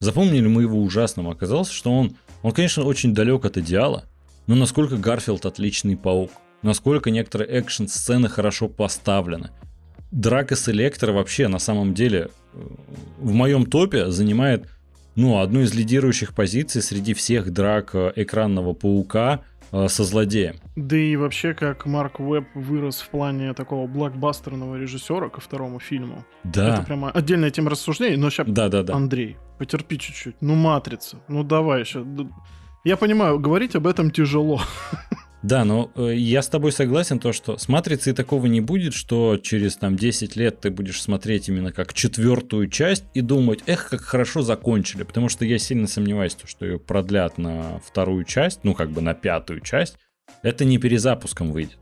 Запомнили мы его ужасным. Оказалось, что он, он, конечно, очень далек от идеала, но насколько Гарфилд отличный паук, насколько некоторые экшн-сцены хорошо поставлены, драка с Электро вообще на самом деле э, в моем топе занимает ну, одну из лидирующих позиций среди всех драк э, экранного паука со злодеем. Да и вообще, как Марк Уэбб вырос в плане такого блокбастерного режиссера ко второму фильму. Да. Это прямо отдельная тема рассуждений, но сейчас... Да, да, да. Андрей, потерпи чуть-чуть. Ну, «Матрица». Ну, давай еще. Я понимаю, говорить об этом тяжело. Да, но э, я с тобой согласен, то, что с матрицей такого не будет, что через там 10 лет ты будешь смотреть именно как четвертую часть и думать, эх, как хорошо закончили, потому что я сильно сомневаюсь, что ее продлят на вторую часть, ну как бы на пятую часть, это не перезапуском выйдет.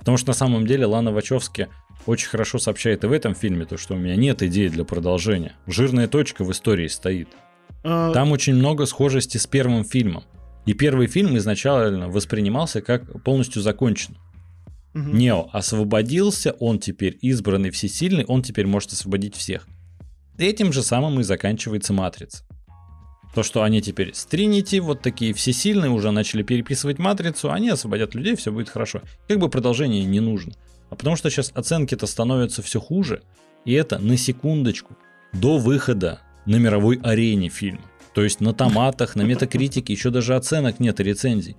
Потому что на самом деле Лана Вачовски очень хорошо сообщает и в этом фильме, то, что у меня нет идеи для продолжения. Жирная точка в истории стоит. А... Там очень много схожести с первым фильмом. И первый фильм изначально воспринимался как полностью закончен. Угу. Нео освободился, он теперь избранный всесильный, он теперь может освободить всех. И этим же самым и заканчивается Матрица. То, что они теперь с Тринити, вот такие всесильные, уже начали переписывать Матрицу, они освободят людей, все будет хорошо. Как бы продолжение не нужно. А потому что сейчас оценки-то становятся все хуже, и это на секундочку до выхода на мировой арене фильма. То есть на томатах, на метакритике еще даже оценок нет и рецензий.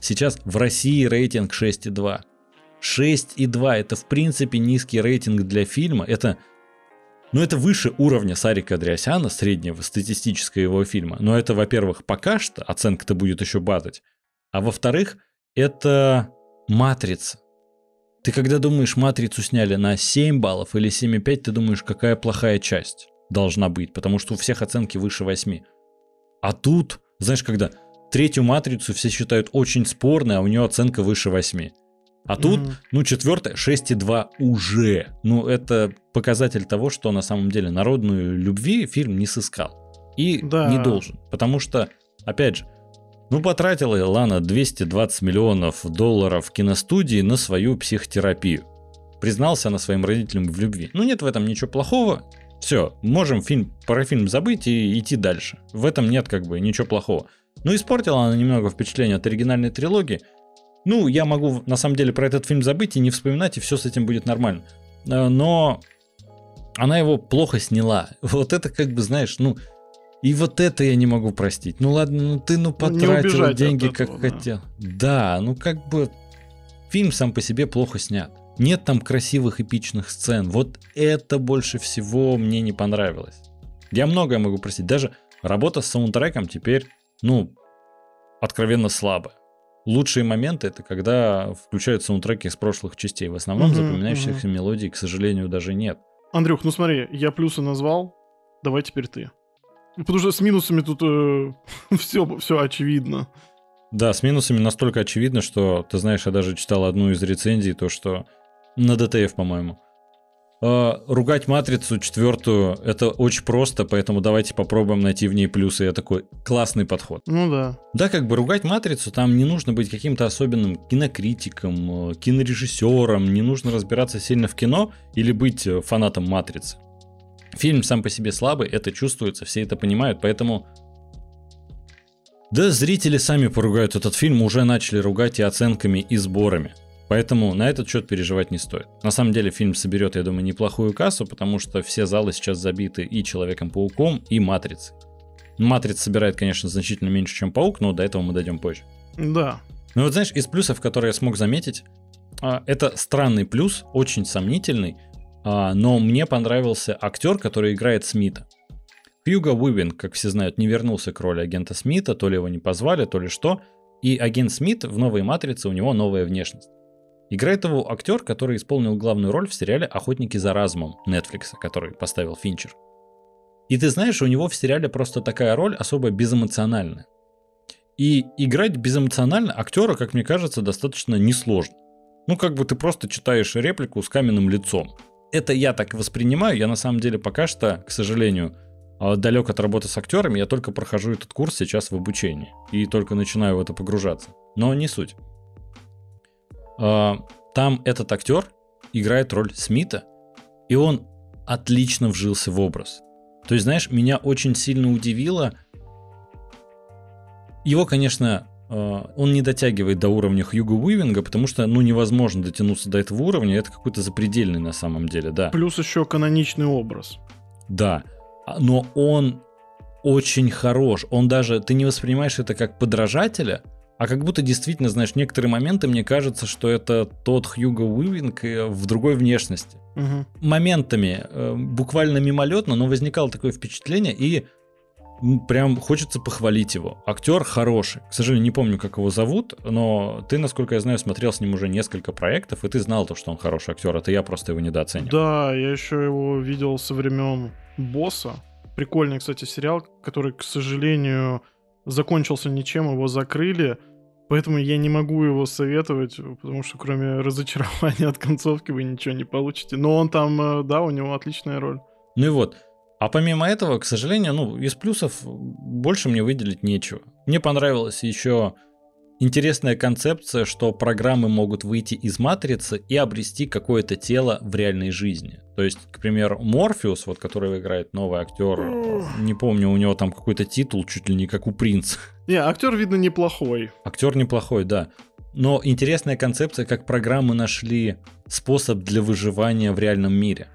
Сейчас в России рейтинг 6,2. 6,2 это в принципе низкий рейтинг для фильма. Это, ну это выше уровня Сарика Андреасяна, среднего статистического его фильма. Но это, во-первых, пока что, оценка-то будет еще батать. А во-вторых, это матрица. Ты когда думаешь, матрицу сняли на 7 баллов или 7,5, ты думаешь, какая плохая часть должна быть, потому что у всех оценки выше 8. А тут, знаешь, когда третью матрицу все считают очень спорной, а у нее оценка выше 8. А тут, mm-hmm. ну, четвертая, 6,2 уже. Ну, это показатель того, что на самом деле народную любви фильм не сыскал. И да. не должен. Потому что, опять же, ну, потратила Лана 220 миллионов долларов киностудии на свою психотерапию. Признался она своим родителям в любви. Ну, нет в этом ничего плохого. Все, можем фильм, про фильм забыть и идти дальше. В этом нет как бы ничего плохого. Ну, испортила она немного впечатление от оригинальной трилогии. Ну, я могу на самом деле про этот фильм забыть и не вспоминать, и все с этим будет нормально. Э, но она его плохо сняла. Вот это как бы, знаешь, ну, и вот это я не могу простить. Ну ладно, ну ты ну потратил деньги этого, как да. хотел. Да, ну как бы фильм сам по себе плохо снят. Нет там красивых эпичных сцен. Вот это больше всего мне не понравилось. Я многое могу простить. Даже работа с саундтреком теперь, ну, откровенно слабая. Лучшие моменты это когда включают саундтреки из прошлых частей. В основном угу, запоминающихся угу. мелодий, к сожалению, даже нет. Андрюх, ну смотри, я плюсы назвал, давай теперь ты. Потому что с минусами тут э, все, все очевидно. Да, с минусами настолько очевидно, что, ты знаешь, я даже читал одну из рецензий, то, что на ДТФ, по-моему. Э, ругать матрицу четвертую это очень просто, поэтому давайте попробуем найти в ней плюсы. Я такой классный подход. Ну да. Да, как бы ругать матрицу, там не нужно быть каким-то особенным кинокритиком, э, кинорежиссером, не нужно разбираться сильно в кино или быть э, фанатом матрицы. Фильм сам по себе слабый, это чувствуется, все это понимают, поэтому... Да, зрители сами поругают этот фильм, уже начали ругать и оценками, и сборами. Поэтому на этот счет переживать не стоит. На самом деле фильм соберет, я думаю, неплохую кассу, потому что все залы сейчас забиты и Человеком-пауком, и Матрицей. Матрица собирает, конечно, значительно меньше, чем Паук, но до этого мы дойдем позже. Да. Ну вот знаешь, из плюсов, которые я смог заметить, а, это странный плюс, очень сомнительный, а, но мне понравился актер, который играет Смита. Хьюго Уивен, как все знают, не вернулся к роли агента Смита, то ли его не позвали, то ли что. И агент Смит в новой «Матрице» у него новая внешность. Играет его актер, который исполнил главную роль в сериале «Охотники за разумом» Netflix, который поставил Финчер. И ты знаешь, у него в сериале просто такая роль особо безэмоциональная. И играть безэмоционально актера, как мне кажется, достаточно несложно. Ну, как бы ты просто читаешь реплику с каменным лицом это я так воспринимаю. Я на самом деле пока что, к сожалению, а, далек от работы с актерами. Я только прохожу этот курс сейчас в обучении. И только начинаю в это погружаться. Но не суть. А, там этот актер играет роль Смита, и он отлично вжился в образ. То есть, знаешь, меня очень сильно удивило. Его, конечно, а, он не дотягивает до уровня Хьюго Уивинга, потому что, ну, невозможно дотянуться до этого уровня, это какой-то запредельный на самом деле, да. Плюс еще каноничный образ. Да, а, но он очень хорош, он даже, ты не воспринимаешь это как подражателя, а как будто действительно, знаешь, некоторые моменты мне кажется, что это тот Хьюго Уивинг э, в другой внешности. Угу. Моментами, э, буквально мимолетно, но возникало такое впечатление, и прям хочется похвалить его. Актер хороший. К сожалению, не помню, как его зовут, но ты, насколько я знаю, смотрел с ним уже несколько проектов, и ты знал то, что он хороший актер, это я просто его недооценил. Да, я еще его видел со времен Босса. Прикольный, кстати, сериал, который, к сожалению, закончился ничем, его закрыли. Поэтому я не могу его советовать, потому что кроме разочарования от концовки вы ничего не получите. Но он там, э, да, у него отличная роль. Ну и вот, а помимо этого, к сожалению, ну, из плюсов больше мне выделить нечего. Мне понравилась еще интересная концепция, что программы могут выйти из матрицы и обрести какое-то тело в реальной жизни. То есть, к примеру, Морфеус, вот которого играет новый актер, не помню, у него там какой-то титул, чуть ли не как у принца. Не, актер, видно, неплохой. Актер неплохой, да. Но интересная концепция, как программы нашли способ для выживания в реальном мире.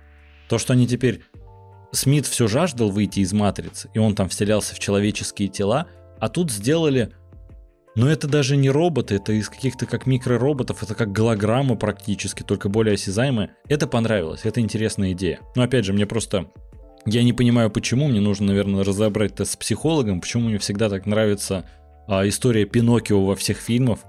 То, что они теперь Смит все жаждал выйти из матрицы, и он там вселялся в человеческие тела, а тут сделали... Но это даже не роботы, это из каких-то как микророботов, это как голограммы практически, только более осязаемые. Это понравилось, это интересная идея. Но опять же, мне просто... Я не понимаю, почему, мне нужно, наверное, разобрать это с психологом, почему мне всегда так нравится а, история Пиноккио во всех фильмах,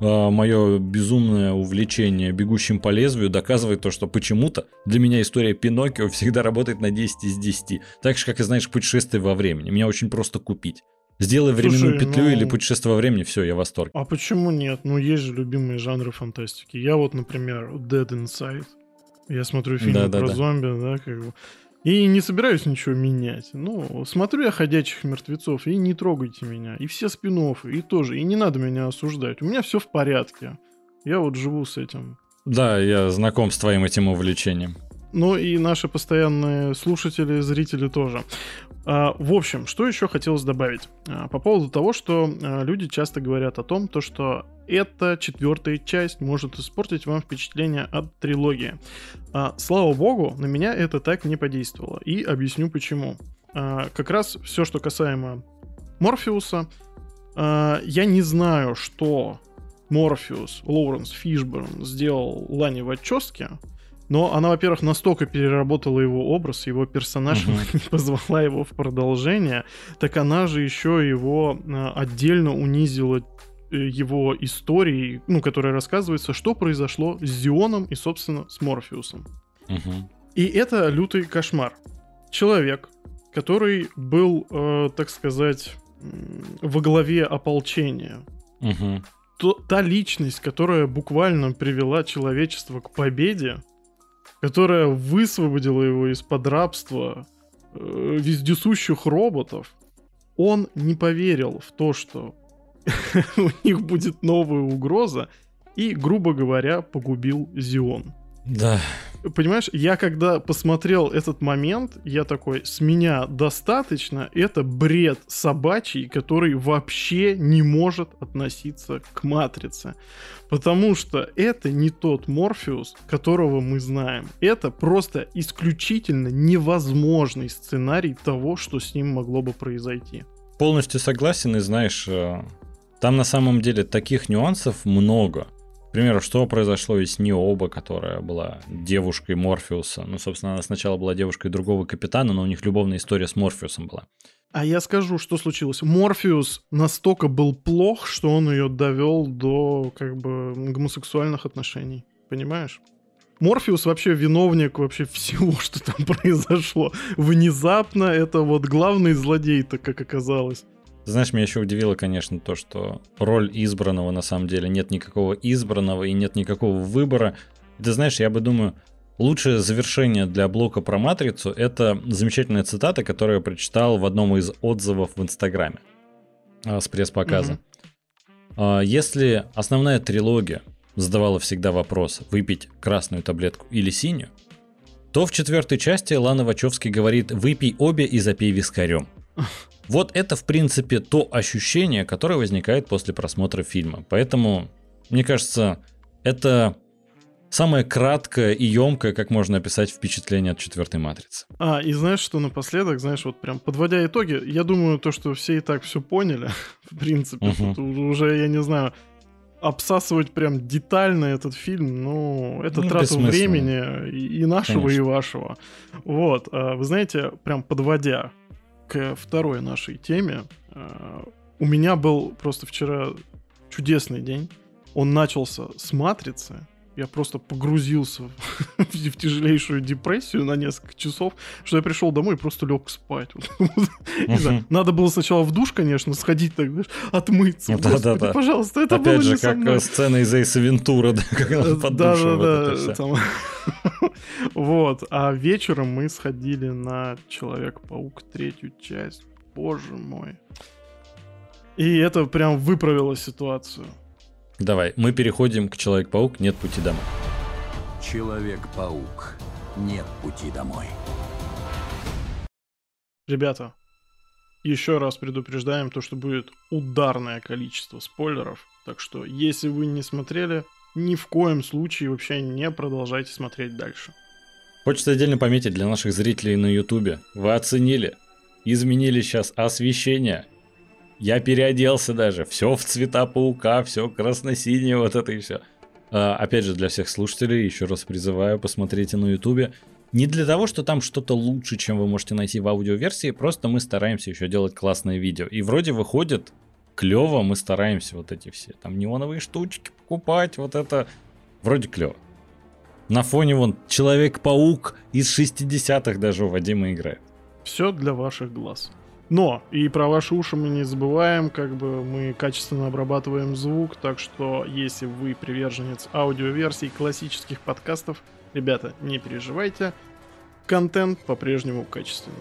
а, мое безумное увлечение бегущим по лезвию доказывает то, что почему-то для меня история Пиноккио всегда работает на 10 из 10. Так же, как и, знаешь, путешествие во времени. Меня очень просто купить. Сделай временную Слушай, петлю ну... или путешествие во времени, все, я в восторге. А почему нет? Ну, есть же любимые жанры фантастики. Я вот, например, Dead Inside. Я смотрю фильмы да, да, про да. зомби, да, как бы. И не собираюсь ничего менять. Ну, смотрю я «Ходячих мертвецов», и не трогайте меня. И все спин и тоже. И не надо меня осуждать. У меня все в порядке. Я вот живу с этим. Да, я знаком с твоим этим увлечением. Ну и наши постоянные слушатели, зрители тоже. А, в общем, что еще хотелось добавить? А, по поводу того, что а, люди часто говорят о том, то, что эта четвертая часть может испортить вам впечатление от трилогии. Слава богу, на меня это так не подействовало. И объясню почему. Как раз все, что касаемо Морфеуса, я не знаю, что Морфеус, Лоуренс Фишберн сделал Лане Вачовски, но она, во-первых, настолько переработала его образ, его персонаж, угу. не позвала его в продолжение, так она же еще его а, отдельно унизила э, его истории, ну, которая рассказывается, что произошло с Зионом и, собственно, с Морфеусом. Угу. И это лютый кошмар. Человек, который был, э, так сказать, во главе ополчения. Угу. То, та личность, которая буквально привела человечество к победе, которая высвободила его из-под рабства э, вездесущих роботов, он не поверил в то, что у них будет новая угроза, и, грубо говоря, погубил Зион. Да. Понимаешь, я когда посмотрел этот момент, я такой, с меня достаточно, это бред собачий, который вообще не может относиться к Матрице. Потому что это не тот Морфеус, которого мы знаем. Это просто исключительно невозможный сценарий того, что с ним могло бы произойти. Полностью согласен, и знаешь, э, там на самом деле таких нюансов много. К примеру, что произошло и с Ниоба, которая была девушкой Морфеуса. Ну, собственно, она сначала была девушкой другого капитана, но у них любовная история с Морфеусом была. А я скажу, что случилось. Морфеус настолько был плох, что он ее довел до как бы гомосексуальных отношений. Понимаешь? Морфеус вообще виновник вообще всего, что там произошло. Внезапно это вот главный злодей-то, как оказалось. Знаешь, меня еще удивило, конечно, то, что роль избранного на самом деле нет никакого избранного и нет никакого выбора. И ты знаешь, я бы думаю, лучшее завершение для блока про матрицу это самая цитата, которую я прочитал в одном из отзывов в Инстаграме а, с пресс-показа. Угу. Если основная трилогия задавала всегда вопрос выпить красную таблетку или синюю, то в четвертой части Лана Вачовски говорит выпей обе и запей вискарем. Вот это, в принципе, то ощущение, которое возникает после просмотра фильма. Поэтому, мне кажется, это самое краткое и емкое, как можно описать впечатление от четвертой матрицы. А, и знаешь, что напоследок, знаешь, вот прям подводя итоги, я думаю, то, что все и так все поняли, в принципе, угу. тут уже, я не знаю, обсасывать прям детально этот фильм, ну, это ну, трата времени и, и нашего, Конечно. и вашего. Вот, а, вы знаете, прям подводя к второй нашей теме. Э, у меня был просто вчера чудесный день. Он начался с «Матрицы», я просто погрузился в, тяжелейшую депрессию на несколько часов, что я пришел домой и просто лег спать. Надо было сначала в душ, конечно, сходить, так, отмыться. Да, да, да. пожалуйста, это Опять же, как сцена из Эйса Вентура, да, как он под да, да, да, Вот. А вечером мы сходили на Человек-паук третью часть. Боже мой. И это прям выправило ситуацию. Давай, мы переходим к Человек-паук «Нет пути домой». Человек-паук «Нет пути домой». Ребята, еще раз предупреждаем то, что будет ударное количество спойлеров. Так что, если вы не смотрели, ни в коем случае вообще не продолжайте смотреть дальше. Хочется отдельно пометить для наших зрителей на ютубе. Вы оценили, изменили сейчас освещение, я переоделся даже. Все в цвета паука, все красно-синее, вот это и все. А, опять же, для всех слушателей еще раз призываю, посмотрите на ютубе. Не для того, что там что-то лучше, чем вы можете найти в аудиоверсии, просто мы стараемся еще делать классные видео. И вроде выходит клево, мы стараемся вот эти все там неоновые штучки покупать, вот это вроде клево. На фоне вон Человек-паук из 60-х даже у Вадима играет. Все для ваших глаз. Но и про ваши уши мы не забываем, как бы мы качественно обрабатываем звук, так что если вы приверженец аудиоверсий классических подкастов, ребята, не переживайте. контент по-прежнему качественный.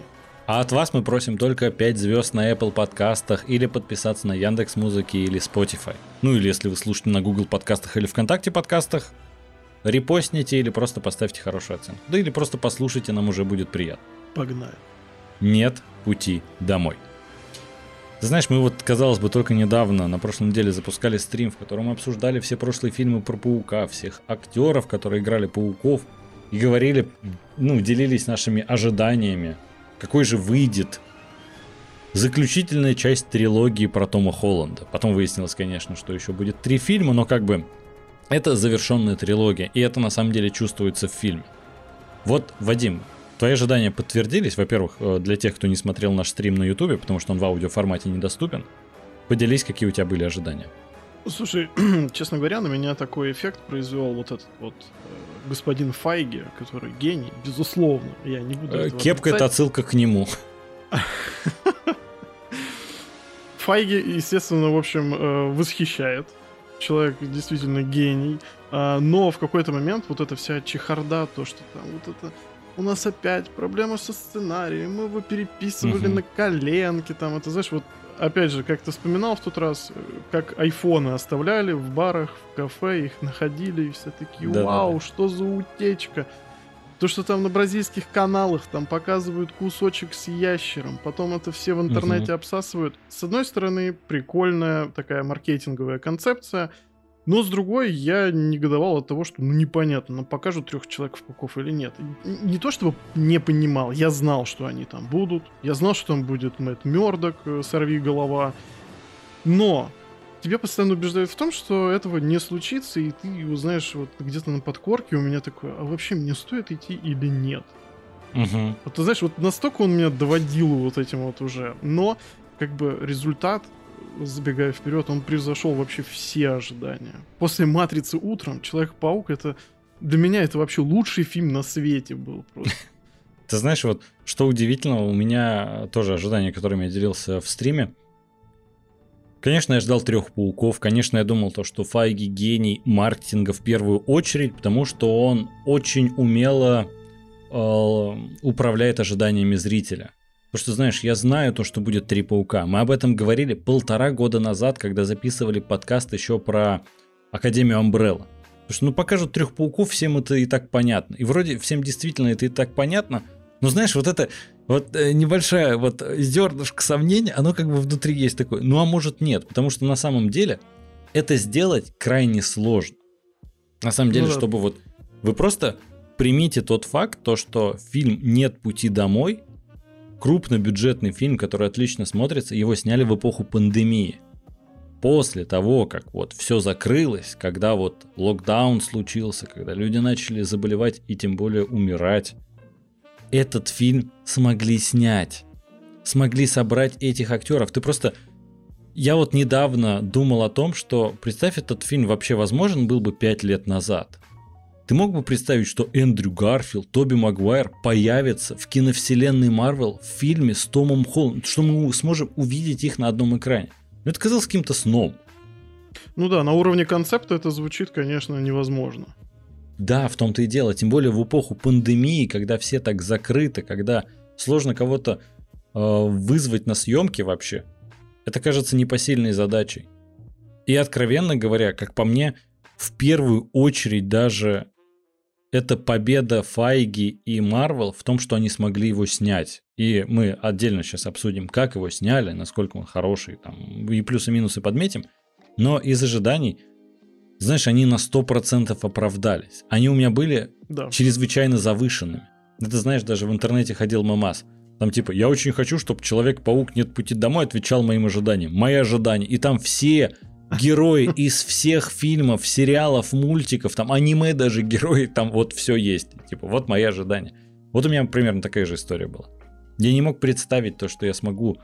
А от вас мы просим только 5 звезд на Apple подкастах или подписаться на Яндекс Музыки или Spotify. Ну или если вы слушаете на Google подкастах или ВКонтакте подкастах, репостните или просто поставьте хорошую оценку. Да или просто послушайте, нам уже будет приятно. Погнали. Нет пути домой. Знаешь, мы вот, казалось бы, только недавно, на прошлой неделе запускали стрим, в котором мы обсуждали все прошлые фильмы про Паука, всех актеров, которые играли Пауков, и говорили, ну, делились нашими ожиданиями, какой же выйдет заключительная часть трилогии про Тома Холланда. Потом выяснилось, конечно, что еще будет три фильма, но как бы это завершенная трилогия, и это на самом деле чувствуется в фильме. Вот, Вадим, твои ожидания подтвердились, во-первых, э, для тех, кто не смотрел наш стрим на Ютубе, потому что он в аудиоформате недоступен. Поделись, какие у тебя были ожидания. Слушай, честно говоря, на меня такой эффект произвел вот этот вот э, господин Файги, который гений, безусловно. Я не буду э, Кепка — это отсылка к нему. Файги, естественно, в общем, э, восхищает. Человек действительно гений. А, но в какой-то момент вот эта вся чехарда, то, что там вот это у нас опять проблема со сценарием, мы его переписывали угу. на коленке, там, это, знаешь, вот, опять же, как ты вспоминал в тот раз, как айфоны оставляли в барах, в кафе, их находили, и все такие, да, вау, да. что за утечка. То, что там на бразильских каналах там показывают кусочек с ящером, потом это все в интернете угу. обсасывают. С одной стороны, прикольная такая маркетинговая концепция — но с другой, я негодовал от того, что ну непонятно, нам покажут трех человеков-пауков или нет. Не то чтобы не понимал, я знал, что они там будут. Я знал, что там будет Мэтт Мёрдок, э, сорви голова. Но тебя постоянно убеждают в том, что этого не случится, и ты узнаешь вот где-то на подкорке у меня такое, а вообще мне стоит идти или нет? Угу. Вот ты знаешь, вот настолько он меня доводил вот этим вот уже, но как бы результат забегая вперед, он превзошел вообще все ожидания. После «Матрицы утром» «Человек-паук» — это... Для меня это вообще лучший фильм на свете был просто. Ты знаешь, вот что удивительного, у меня тоже ожидания, которыми я делился в стриме. Конечно, я ждал трех пауков. Конечно, я думал то, что Файги гений маркетинга в первую очередь, потому что он очень умело э, управляет ожиданиями зрителя. Потому что, знаешь, я знаю то, что будет Три Паука. Мы об этом говорили полтора года назад, когда записывали подкаст еще про Академию Амбрелла. Потому что, ну, покажут трех пауков, всем это и так понятно. И вроде всем действительно это и так понятно. Но знаешь, вот это вот э, небольшая вот зернышко сомнения, оно как бы внутри есть такое. Ну, а может нет, потому что на самом деле это сделать крайне сложно. На самом деле, ну, да. чтобы вот вы просто примите тот факт, то, что фильм «Нет пути домой» крупнобюджетный фильм, который отлично смотрится, его сняли в эпоху пандемии. После того, как вот все закрылось, когда вот локдаун случился, когда люди начали заболевать и тем более умирать, этот фильм смогли снять. Смогли собрать этих актеров. Ты просто... Я вот недавно думал о том, что представь, этот фильм вообще возможен был бы 5 лет назад. Ты мог бы представить, что Эндрю Гарфилд, Тоби Магуайр появятся в киновселенной Марвел в фильме с Томом Холландом, что мы сможем увидеть их на одном экране? Это казалось каким-то сном. Ну да, на уровне концепта это звучит, конечно, невозможно. Да, в том-то и дело. Тем более в эпоху пандемии, когда все так закрыты, когда сложно кого-то э, вызвать на съемки вообще. Это кажется непосильной задачей. И откровенно говоря, как по мне, в первую очередь даже это победа Файги и Марвел в том, что они смогли его снять. И мы отдельно сейчас обсудим, как его сняли, насколько он хороший, там, и плюсы-минусы подметим. Но из ожиданий, знаешь, они на 100% оправдались. Они у меня были да. чрезвычайно завышенными. Это, знаешь, даже в интернете ходил мамас. Там типа, я очень хочу, чтобы Человек-паук нет пути домой отвечал моим ожиданиям. Мои ожидания. И там все герои из всех фильмов, сериалов, мультиков, там аниме даже герои, там вот все есть. Типа, вот мои ожидания. Вот у меня примерно такая же история была. Я не мог представить то, что я смогу,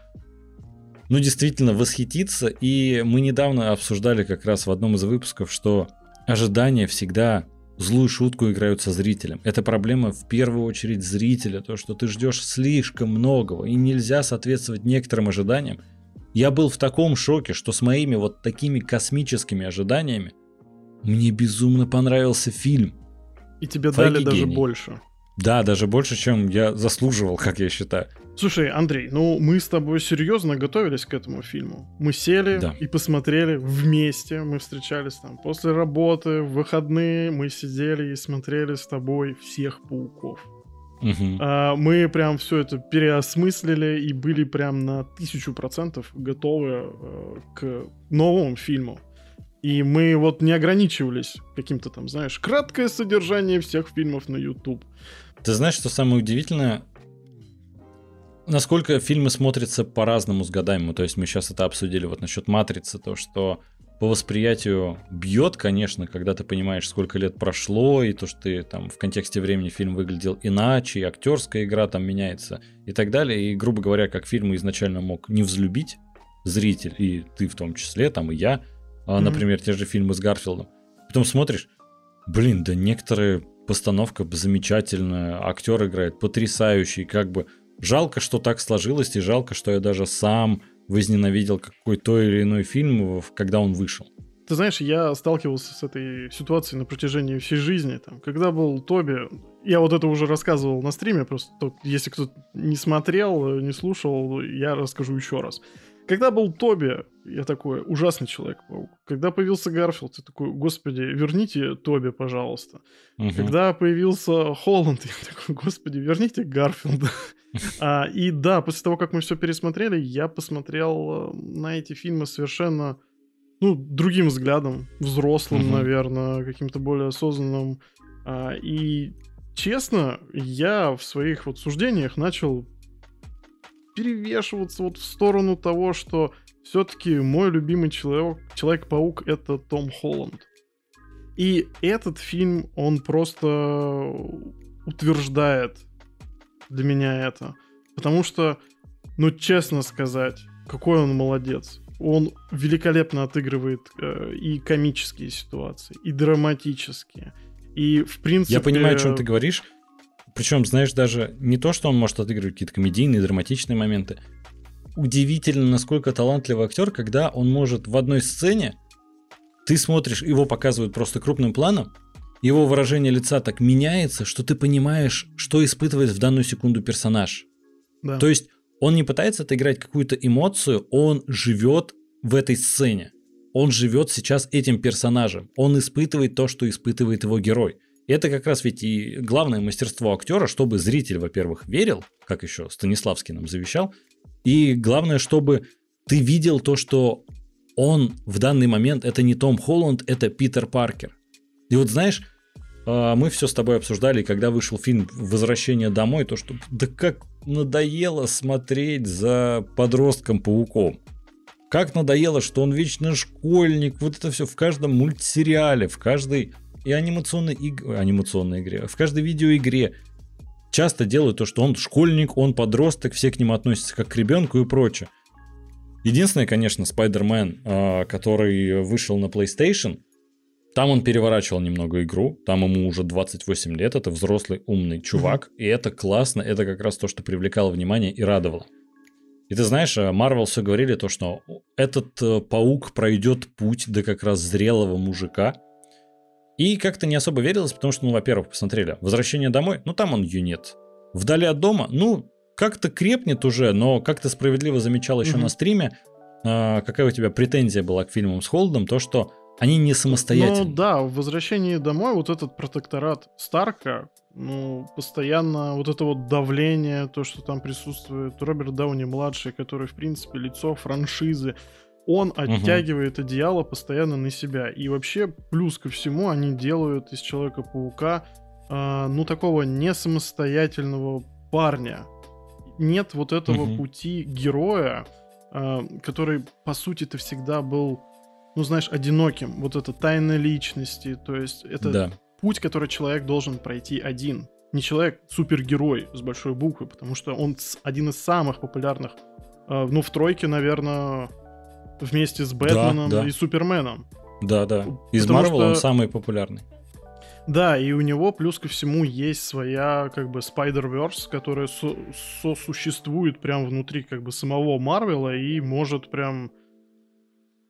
ну, действительно восхититься. И мы недавно обсуждали как раз в одном из выпусков, что ожидания всегда злую шутку играют со зрителем. Это проблема в первую очередь зрителя, то, что ты ждешь слишком многого, и нельзя соответствовать некоторым ожиданиям, я был в таком шоке, что с моими вот такими космическими ожиданиями мне безумно понравился фильм. И тебе Файги дали даже больше. Да, даже больше, чем я заслуживал, как я считаю. Слушай, Андрей, ну мы с тобой серьезно готовились к этому фильму. Мы сели Да. и посмотрели вместе. Мы встречались там после работы, в выходные. Мы сидели и смотрели с тобой всех пауков. Мгм. А, мы прям все это переосмыслили и были прям на тысячу процентов готовы э, к новому фильму. И мы вот не ограничивались каким-то там, знаешь, краткое содержание всех фильмов на YouTube. Ты знаешь, что самое удивительное? Насколько фильмы смотрятся по-разному с годами. То есть мы сейчас это обсудили вот насчет «Матрицы», то, что по восприятию бьет, конечно, когда ты понимаешь, сколько лет прошло, и то, что ты там в контексте времени фильм выглядел иначе, и актерская игра там меняется, и так далее. И, грубо говоря, как фильм изначально мог не взлюбить зритель, и ты в том числе, там и я, Мгм. например, те же фильмы с Гарфилдом. Потом смотришь, блин, да некоторые постановка замечательная, актер играет потрясающий, как бы жалко, что так сложилось, и жалко, что я даже сам возненавидел какой то или иной фильм, когда он вышел. Ты знаешь, я сталкивался с этой ситуацией на протяжении всей жизни. Там, когда был Тоби, я вот это уже рассказывал на стриме, просто то- если кто-то не смотрел, не слушал, я расскажу еще раз. Когда был Тоби, я такой, ужасный человек-паук. Когда появился Гарфилд, я такой, господи, верните Тоби, пожалуйста. Мгм. Когда появился Холланд, я такой, господи, верните Гарфилда. А, и да, после того, как мы все пересмотрели, я посмотрел э, на эти фильмы совершенно, ну, другим взглядом, взрослым, Мгм. наверное, каким-то более осознанным. А, и честно, я в своих вот суждениях начал перевешиваться вот в сторону того, что все-таки мой любимый человек, Человек-паук это Том Холланд. И этот фильм, он просто утверждает для меня это. Потому что, ну, честно сказать, какой он молодец. Он великолепно отыгрывает э, и комические ситуации, и драматические. И, в принципе... Я понимаю, о чем ты говоришь. Причем, знаешь, даже не то, что он может отыгрывать какие-то комедийные, драматичные моменты. Удивительно, насколько талантливый актер, когда он может в одной сцене, ты смотришь, его показывают просто крупным планом, его выражение лица так меняется, что ты понимаешь, что испытывает в данную секунду персонаж. Да. То есть он не пытается отыграть какую-то эмоцию, он живет в этой сцене. Он живет сейчас этим персонажем. Он испытывает то, что испытывает его герой. Это как раз ведь и главное мастерство актера, чтобы зритель, во-первых, верил, как еще Станиславский нам завещал, и главное, чтобы ты видел то, что он в данный момент это не Том Холланд, это Питер Паркер. И вот знаешь, а, мы все с тобой обсуждали, когда вышел фильм «Возвращение домой», то что да как надоело смотреть за подростком-пауком. Как надоело, что он вечно школьник, вот это все в каждом мультсериале, в каждой и анимационной, иг... анимационной игре, в каждой видеоигре часто делают то, что он школьник, он подросток, все к нему относятся как к ребенку и прочее. Единственное, конечно, Спайдермен, а, который вышел на PlayStation, там он переворачивал немного игру, там ему уже 28 лет, это взрослый умный чувак, и это классно, это как раз то, что привлекало внимание и радовало. И ты знаешь, Марвел все говорили то, что этот э, паук пройдет путь до как раз зрелого мужика. И как-то не особо верилось, потому что, ну, во-первых, посмотрели, «Возвращение домой», ну, там он юнит. «Вдали от дома», ну, как-то крепнет уже, но как ты справедливо замечал еще Мгм. на стриме, э, какая у тебя претензия была к фильмам с Холдом, то, что они не самостоятельны. Ну да, в возвращении домой вот этот протекторат Старка, ну, постоянно вот это вот давление, то, что там присутствует Роберт Дауни-младший, который, в принципе, лицо франшизы, он оттягивает одеяло постоянно на себя. И вообще, плюс ко всему, они делают из Человека-паука, а, ну, такого не самостоятельного парня. Нет вот этого Мгм. пути героя, а, который, по сути-то, всегда был ну, знаешь, одиноким. Вот это тайна личности. То есть это Да. путь, который человек должен пройти один. Не человек, супергерой с большой буквы, потому что он один из самых популярных, э, ну, в тройке, наверное, вместе с Бэтменом да. и Суперменом. Да, да. Из Марвел он что- самый популярный. Да, и у него плюс ко всему есть своя, как бы, Spider-Verse, которая со- сосуществует прям внутри, как бы, самого Марвела и может прям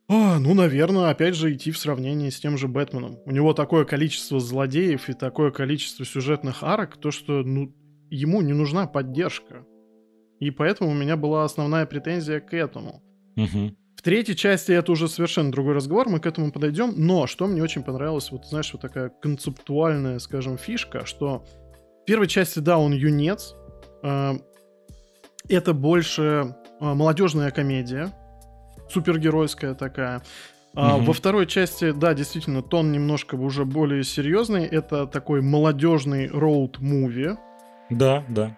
А, ну, наверное, опять же, идти в сравнении с тем же Бэтменом. У него такое количество злодеев и такое количество сюжетных арок, то, что ну, ему не нужна поддержка. И поэтому у меня была основная претензия к этому. Угу. Третьей части это уже совершенно другой разговор, мы к этому подойдем. Но что мне очень понравилось, вот знаешь, вот такая концептуальная, скажем, фишка, что в первой части, да, он юнец, э, это больше э, молодежная комедия, супергеройская такая. А Мгм. во второй части, да, действительно, тон немножко уже более серьезный. Это такой молодежный роуд-муви. Да, да.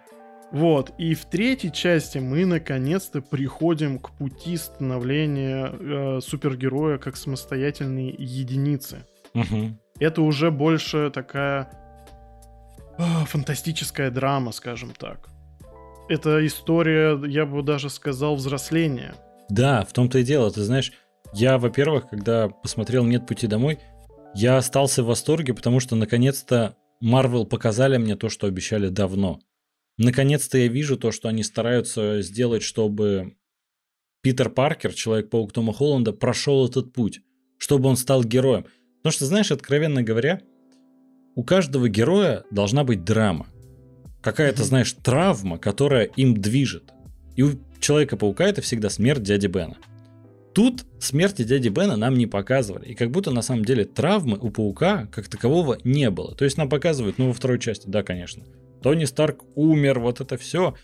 Вот. И в третьей части мы наконец-то приходим к пути становления э, супергероя как самостоятельной единицы. Мгм. Это уже больше такая а, фантастическая драма, скажем так. Это история, я бы даже сказал, взросления. Да, в том-то и дело. Ты знаешь, я, во-первых, когда посмотрел «Нет пути домой», я остался в восторге, потому что наконец-то Марвел показали мне то, что обещали давно. Наконец-то я вижу то, что они стараются сделать, чтобы Питер Паркер, Человек-паук Тома Холланда, прошел этот путь, чтобы он стал героем. Потому что, знаешь, откровенно говоря, у каждого героя должна быть драма. Какая-то, знаешь, травма, которая им движет. И у Человека-паука это всегда смерть дяди Бена. Тут смерти дяди Бена нам не показывали. И как будто на самом деле травмы у паука как такового не было. То есть нам показывают, ну, во второй части, да, конечно. Тони Старк умер, вот это все.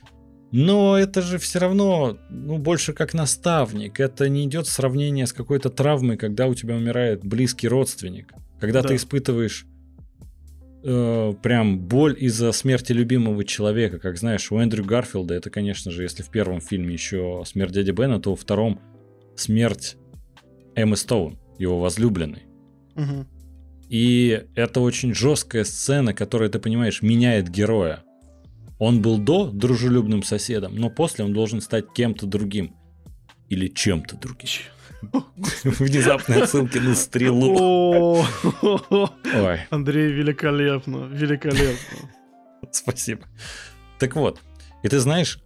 Но это же все равно, ну, больше как наставник. Это не идет сравнение с какой-то травмой, когда у тебя умирает близкий родственник. Когда Да. ты испытываешь э, прям боль из-за смерти любимого человека. Как знаешь, у Эндрю Гарфилда, это, конечно же, если в первом фильме еще смерть дяди Бена, то во втором смерть Эммы Стоун, его возлюбленной. Мгм. И это очень жесткая сцена, которая, ты понимаешь, меняет героя. Он был до дружелюбным соседом, но после он должен стать кем-то другим. Или чем-то другим. Внезапные отсылки на стрелу. Ой, Андрей, великолепно, великолепно. спасибо. Так вот, и ты знаешь,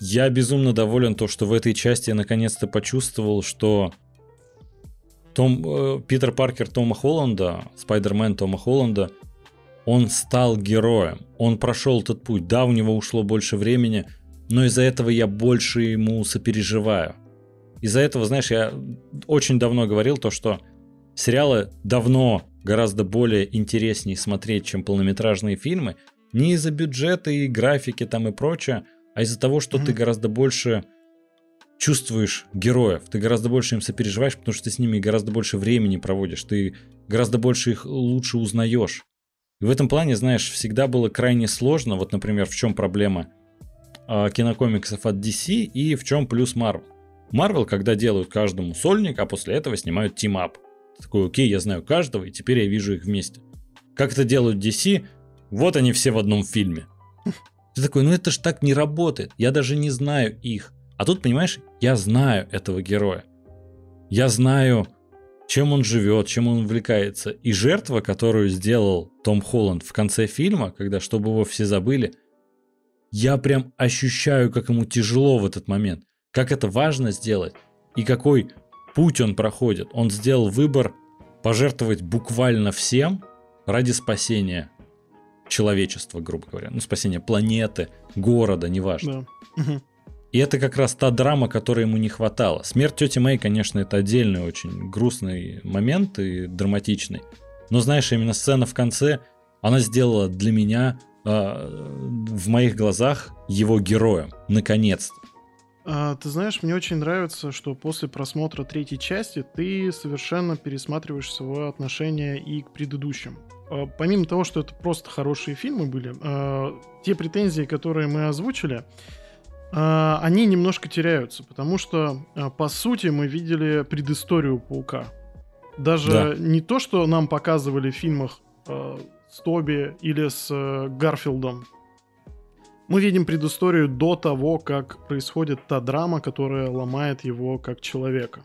я безумно доволен то, что в этой части я наконец-то почувствовал, что Том, э, Питер Паркер Тома Холланда, Спайдермен Тома Холланда, он стал героем. Он прошел этот путь. Да, у него ушло больше времени, но из-за этого я больше ему сопереживаю. Из-за этого, знаешь, я очень давно говорил то, что сериалы давно гораздо более интереснее смотреть, чем полнометражные фильмы. Не из-за бюджета и графики там и прочее, а из-за того, что ты Мгм. гораздо больше чувствуешь героев, ты гораздо больше им сопереживаешь, потому что ты с ними гораздо больше времени проводишь, ты гораздо больше их лучше узнаешь. И в этом плане, знаешь, всегда было крайне сложно, вот, например, в чем проблема а, кинокомиксов от DC и в чем плюс Marvel. Marvel, когда делают каждому сольник, а после этого снимают team-up. Такой, окей, я знаю каждого, и теперь я вижу их вместе. Как это делают DC? Вот они все в одном фильме. Ты такой, ну это ж так не работает. Я даже не знаю их. А тут, понимаешь, я знаю этого героя. Я знаю, чем он живет, чем он увлекается. И жертва, которую сделал Том Холланд в конце фильма, когда чтобы его все забыли, я прям ощущаю, как ему тяжело в этот момент. Как это важно сделать. И какой путь он проходит. Он сделал выбор пожертвовать буквально всем ради спасения человечества, грубо говоря. Ну, спасения планеты, города, неважно. Да. И это как раз та драма, которой ему не хватало. Смерть тети Мэй, конечно, это отдельный очень грустный момент и драматичный. Но знаешь, именно сцена в конце, она сделала для меня э, в моих глазах его героем. Наконец-то. А, ты знаешь, мне очень нравится, что после просмотра третьей части ты совершенно пересматриваешь свое отношение и к предыдущим. А, помимо того, что это просто хорошие фильмы были, а, те претензии, которые мы озвучили, они немножко теряются, потому что, а, по сути, мы видели предысторию Паука. Даже Да. не то, что нам показывали в фильмах а, с Тоби или с э, Гарфилдом, мы видим предысторию до того, как происходит та драма, которая ломает его как человека.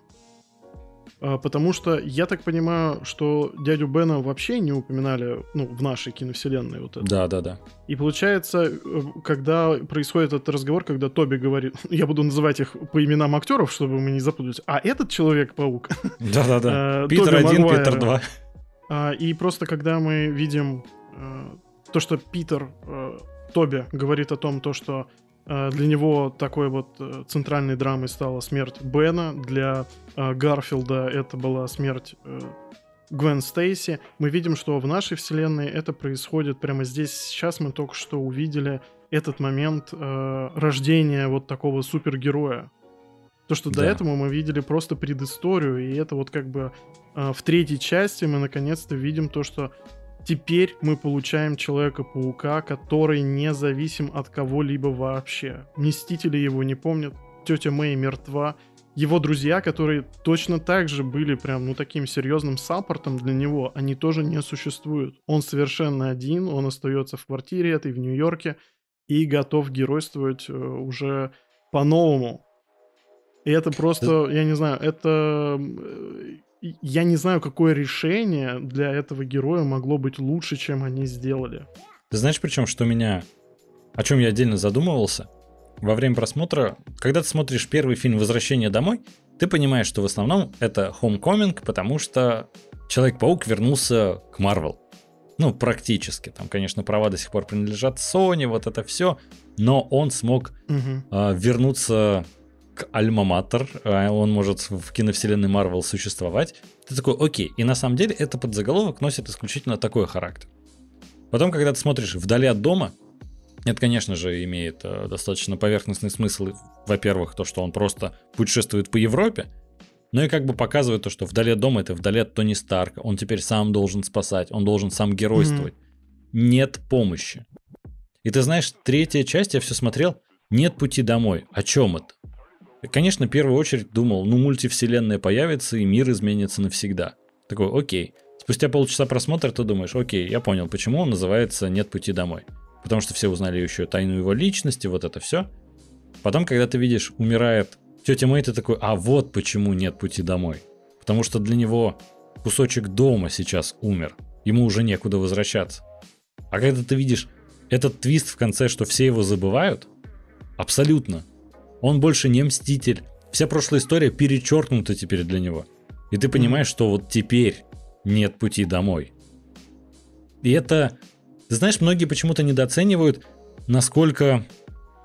А, потому что я так понимаю, что дядю Бена вообще не упоминали ну, в нашей киновселенной. Вот это. Да, да, да. И получается, э, когда происходит этот разговор, когда Тоби говорит, я буду называть их по именам актеров, чтобы мы не запутались, а этот Человек-паук... Да-да-да. Питер один, Питер два. И просто когда мы видим э, то, что Питер, э, Тоби говорит о том, то, что для него такой вот э, центральной драмой стала смерть Бена. Для э, Гарфилда это была смерть Гвен Стейси. Мы видим, что в нашей вселенной это происходит прямо здесь. Сейчас мы только что увидели этот момент э, рождения вот такого супергероя. То, что да. до этого мы видели просто предысторию, и это вот как бы э, в третьей части мы наконец-то видим то, что Теперь мы получаем Человека-паука, который не зависим от кого-либо вообще. Мстители его не помнят, тетя Мэй мертва. Его друзья, которые точно так же были прям, ну, таким серьезным саппортом для него, они тоже не существуют. Он совершенно один, он остается в квартире этой в Нью-Йорке и готов геройствовать э, уже по-новому. И это просто, я не знаю, это я не знаю, какое решение для этого героя могло быть лучше, чем они сделали. Ты знаешь, причем, что меня... О чем я отдельно задумывался? Во время просмотра, когда ты смотришь первый фильм «Возвращение домой», ты понимаешь, что в основном это Homecoming, потому что Человек-паук вернулся к Марвел. Ну, практически. Там, конечно, права до сих пор принадлежат Sony, вот это все. Но он смог угу. э, вернуться альма-матер, а он может в киновселенной Марвел существовать. Ты такой, окей. И на самом деле это подзаголовок носит исключительно такой характер. Потом, когда ты смотришь «Вдали от дома», это, конечно же, имеет э, достаточно поверхностный смысл. Во-первых, то, что он просто путешествует по Европе, но и как бы показывает то, что вдали от дома это вдали от Тони Старка. Он теперь сам должен спасать, он должен сам геройствовать. Mm-hmm. Нет помощи. И ты знаешь, третья часть я все смотрел, нет пути домой. О чем это? Конечно, в первую очередь думал, ну мультивселенная появится и мир изменится навсегда. Такой, окей. Спустя полчаса просмотра ты думаешь, окей, я понял, почему он называется «Нет пути домой». Потому что все узнали еще тайну его личности, вот это все. Потом, когда ты видишь, умирает тетя Мэй, ты такой, а вот почему нет пути домой. Потому что для него кусочек дома сейчас умер. Ему уже некуда возвращаться. А когда ты видишь этот твист в конце, что все его забывают, абсолютно. Он больше не мститель. Вся прошлая история перечеркнута теперь для него. И ты понимаешь, что вот теперь нет пути домой. И это, ты знаешь, многие почему-то недооценивают, насколько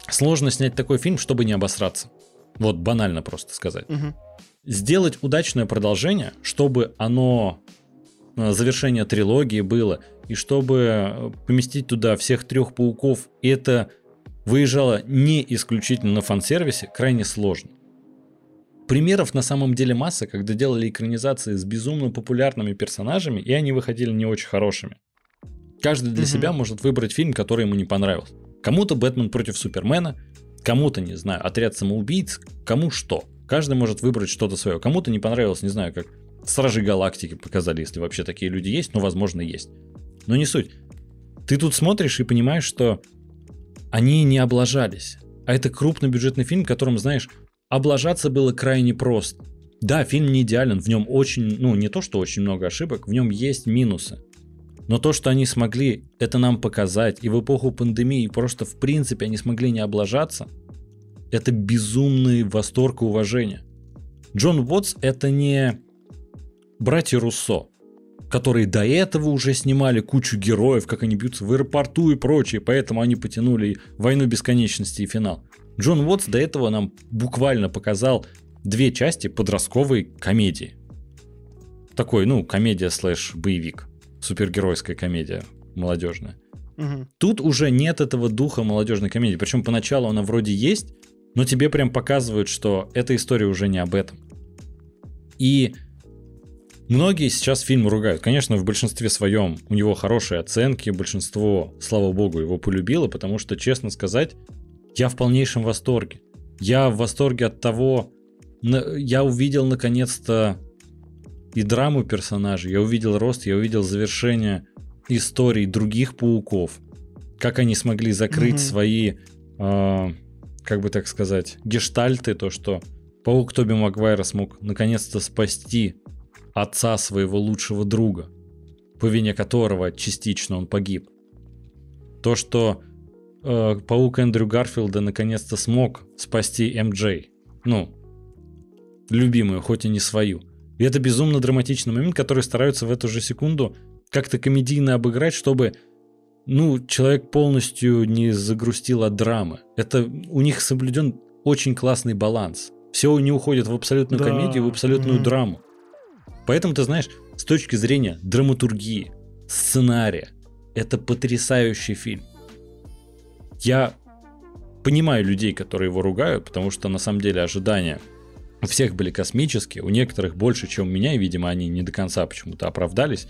сложно снять такой фильм, чтобы не обосраться. Вот банально просто сказать. Угу. Сделать удачное продолжение, чтобы оно э, завершение трилогии было, и чтобы э, поместить туда всех трех пауков, это выезжала не исключительно на фан-сервисе, крайне сложно. Примеров на самом деле масса, когда делали экранизации с безумно популярными персонажами, и они выходили не очень хорошими. Каждый для угу. себя может выбрать фильм, который ему не понравился. Кому-то Бэтмен против Супермена, кому-то, не знаю, Отряд самоубийц, кому что. Каждый может выбрать что-то свое. Кому-то не понравилось, не знаю, как Стражи Галактики показали, если вообще такие люди есть, но, возможно, есть. Но не суть. Ты тут смотришь и понимаешь, что они не облажались. А это крупнобюджетный фильм, которым, знаешь, облажаться было крайне просто. Да, фильм не идеален, в нем очень, ну не то, что очень много ошибок, в нем есть минусы. Но то, что они смогли это нам показать, и в эпоху пандемии просто в принципе они смогли не облажаться, это безумный восторг и уважение. Джон Уотс это не братья Руссо которые до этого уже снимали кучу героев, как они бьются в аэропорту и прочее, поэтому они потянули «Войну бесконечности» и финал. Джон Уотс до этого нам буквально показал две части подростковой комедии. Такой, ну, комедия слэш боевик. Супергеройская комедия молодежная. Угу. Тут уже нет этого духа молодежной комедии. Причем поначалу она вроде есть, но тебе прям показывают, что эта история уже не об этом. И Многие сейчас фильм ругают. Конечно, в большинстве своем у него хорошие оценки, большинство, слава богу, его полюбило, потому что, честно сказать, я в полнейшем восторге. Я в восторге от того, я увидел наконец-то и драму персонажей, я увидел рост, я увидел завершение историй других пауков, как они смогли закрыть mm-hmm. свои, э, как бы так сказать, гештальты, то, что паук Тоби Магуайра смог наконец-то спасти отца своего лучшего друга, по вине которого частично он погиб. То, что э, паук Эндрю Гарфилда наконец-то смог спасти МД. Ну, любимую, хоть и не свою. И это безумно драматичный момент, который стараются в эту же секунду как-то комедийно обыграть, чтобы ну, человек полностью не загрустил от драмы. Это у них соблюден очень классный баланс. Все не уходит в абсолютную да. комедию, в абсолютную mm-hmm. драму. Поэтому, ты знаешь, с точки зрения драматургии, сценария, это потрясающий фильм. Я понимаю людей, которые его ругают, потому что на самом деле ожидания у всех были космические, у некоторых больше, чем у меня, и, видимо, они не до конца почему-то оправдались.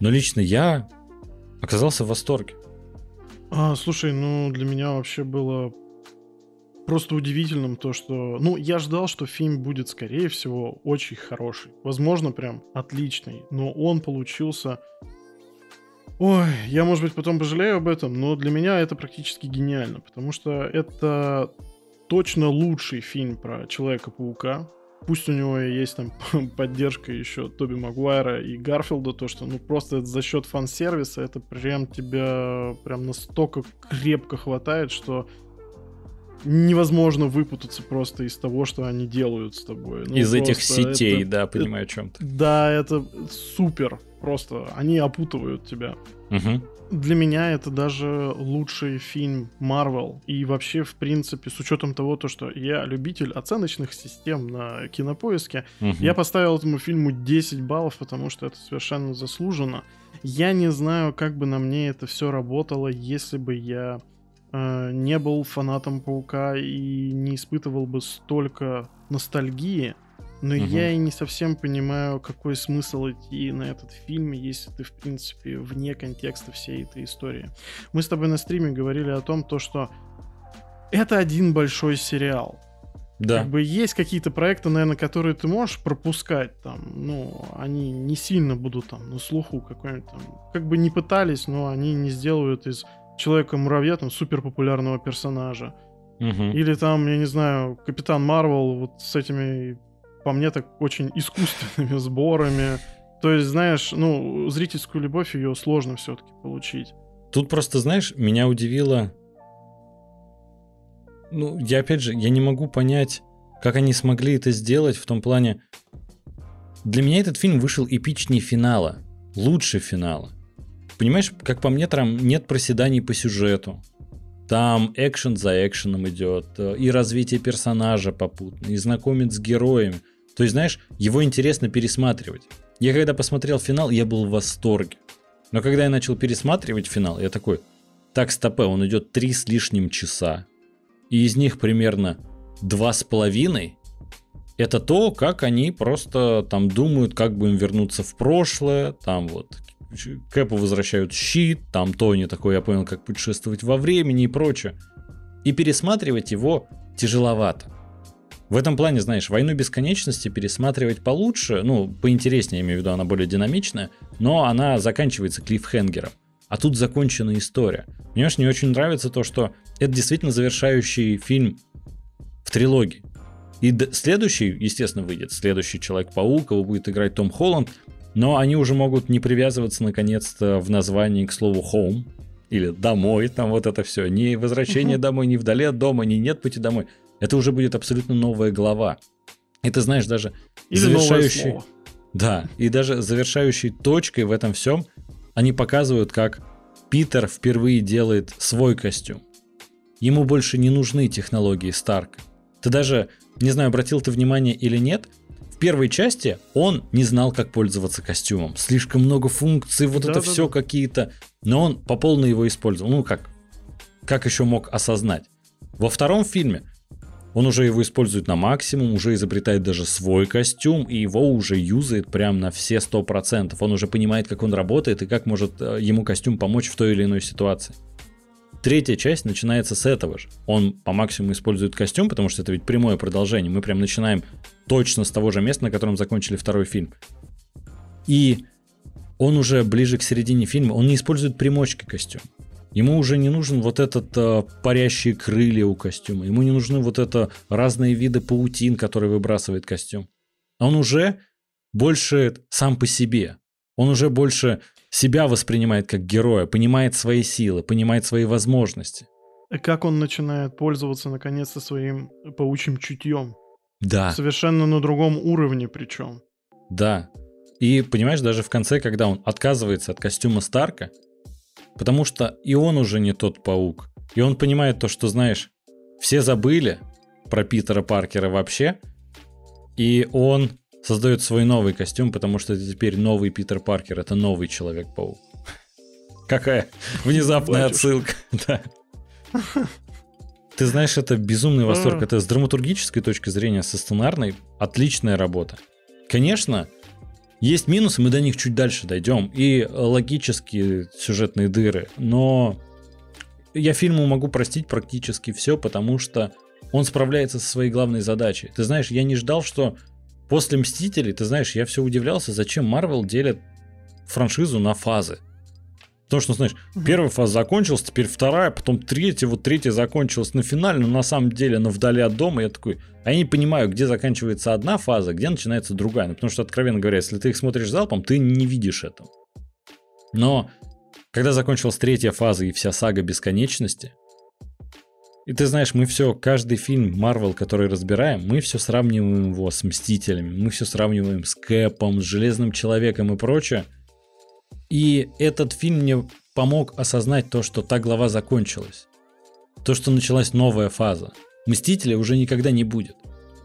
Но лично я оказался в восторге. А, слушай, ну для меня вообще было просто удивительным то, что... Ну, я ждал, что фильм будет, скорее всего, очень хороший. Возможно, прям отличный. Но он получился... Ой, я, может быть, потом пожалею об этом, но для меня это практически гениально, потому что это точно лучший фильм про Человека-паука. Пусть у него есть там поддержка еще Тоби Магуайра и Гарфилда, то, что ну просто за счет фан-сервиса это прям тебя прям настолько крепко хватает, что невозможно выпутаться просто из того, что они делают с тобой. Ну, из этих сетей, это, да, понимаю, это, о чем ты. Да, это супер. Просто они опутывают тебя. Угу. Для меня это даже лучший фильм Marvel. И вообще, в принципе, с учетом того, то, что я любитель оценочных систем на кинопоиске, угу. я поставил этому фильму 10 баллов, потому что это совершенно заслуженно. Я не знаю, как бы на мне это все работало, если бы я э, не был фанатом Паука и не испытывал бы столько ностальгии. Но угу. я и не совсем понимаю, какой смысл идти на этот фильм, если ты, в принципе, вне контекста всей этой истории. Мы с тобой на стриме говорили о том, то, что это один большой сериал. Да. Как бы есть какие-то проекты, наверное, которые ты можешь пропускать, там, ну, они не сильно будут там на слуху какой-нибудь там. Как бы не пытались, но они не сделают из Человека-муравья там супер популярного персонажа. Угу. Или там, я не знаю, Капитан Марвел вот с этими по мне, так очень искусственными сборами. То есть, знаешь, ну, зрительскую любовь ее сложно все-таки получить. Тут просто, знаешь, меня удивило... Ну, я опять же, я не могу понять, как они смогли это сделать в том плане... Для меня этот фильм вышел эпичнее финала, лучше финала. Понимаешь, как по мне, там нет проседаний по сюжету. Там экшен за экшеном идет, э, и развитие персонажа попутно, и знакомит с героями. То есть, знаешь, его интересно пересматривать. Я когда посмотрел финал, я был в восторге. Но когда я начал пересматривать финал, я такой, так, стопе, он идет три с лишним часа. И из них примерно два с половиной это то, как они просто там думают, как бы им вернуться в прошлое, там вот Кэпу возвращают щит, там Тони такой, я понял, как путешествовать во времени и прочее. И пересматривать его тяжеловато. В этом плане, знаешь, «Войну бесконечности» пересматривать получше, ну, поинтереснее, я имею в виду, она более динамичная, но она заканчивается клиффхенгером. А тут закончена история. Мне очень нравится то, что это действительно завершающий фильм в трилогии. И следующий, естественно, выйдет. Следующий Человек-паук, его будет играть Том Холланд. Но они уже могут не привязываться, наконец-то, в названии к слову «home», или «домой», там вот это все. Ни возвращение домой, ни вдали от дома, ни нет пути домой. Это уже будет абсолютно новая глава. Ты знаешь, даже Или завершающий... Да, и даже завершающей точкой в этом всем они показывают, как Питер впервые делает свой костюм. Ему больше не нужны технологии Старка. Ты даже, не знаю, обратил ты внимание или нет, в первой части он не знал, как пользоваться костюмом. Слишком много функций, вот да, это да, все да. какие-то. Но он по полной его использовал. Ну как? Как еще мог осознать? Во втором фильме он уже его использует на максимум, уже изобретает даже свой костюм, и его уже юзает прям на все 100%. Он уже понимает, как он работает и как может э, ему костюм помочь в той или иной ситуации. Третья часть начинается с этого же. Он по максимуму использует костюм, потому что это ведь прямое продолжение. Мы прям начинаем точно с того же места, на котором закончили второй фильм. И он уже ближе к середине фильма, он не использует примочки костюм. Ему уже не нужен вот этот э, парящие крылья у костюма. Ему не нужны вот это разные виды паутин, которые выбрасывает костюм. Он уже больше сам по себе. Он уже больше себя воспринимает как героя, понимает свои силы, понимает свои возможности. Как он начинает пользоваться наконец-то своим паучьим чутьем. Да. Совершенно на другом уровне причем. Да. И понимаешь, даже в конце, когда он отказывается от костюма Старка, потому что и он уже не тот паук, и он понимает то, что, знаешь, все забыли про Питера Паркера вообще, и он создает свой новый костюм, потому что теперь новый Питер Паркер это новый Человек-паук. Какая внезапная отсылка. Ты знаешь, это безумный восторг. Это с драматургической точки зрения, со сценарной, отличная работа. Конечно, есть минусы, мы до них чуть дальше дойдем, и логические сюжетные дыры, но я фильму могу простить практически все, потому что он справляется со своей главной задачей. Ты знаешь, я не ждал, что после Мстителей, ты знаешь, я все удивлялся, зачем Марвел делят франшизу на фазы. Потому что, знаешь, первая фаза закончилась, теперь вторая, потом третья, вот третья закончилась на финале, но на самом деле на вдали от дома. Я такой, а я не понимаю, где заканчивается одна фаза, где начинается другая. Ну, потому что, откровенно говоря, если ты их смотришь залпом, ты не видишь этого. Но когда закончилась третья фаза и вся сага бесконечности, и ты знаешь, мы все, каждый фильм Марвел, который разбираем, мы все сравниваем его с Мстителями, мы все сравниваем с Кэпом, с Железным Человеком и прочее. И этот фильм мне помог осознать то, что та глава закончилась. То, что началась новая фаза. Мстителя уже никогда не будет.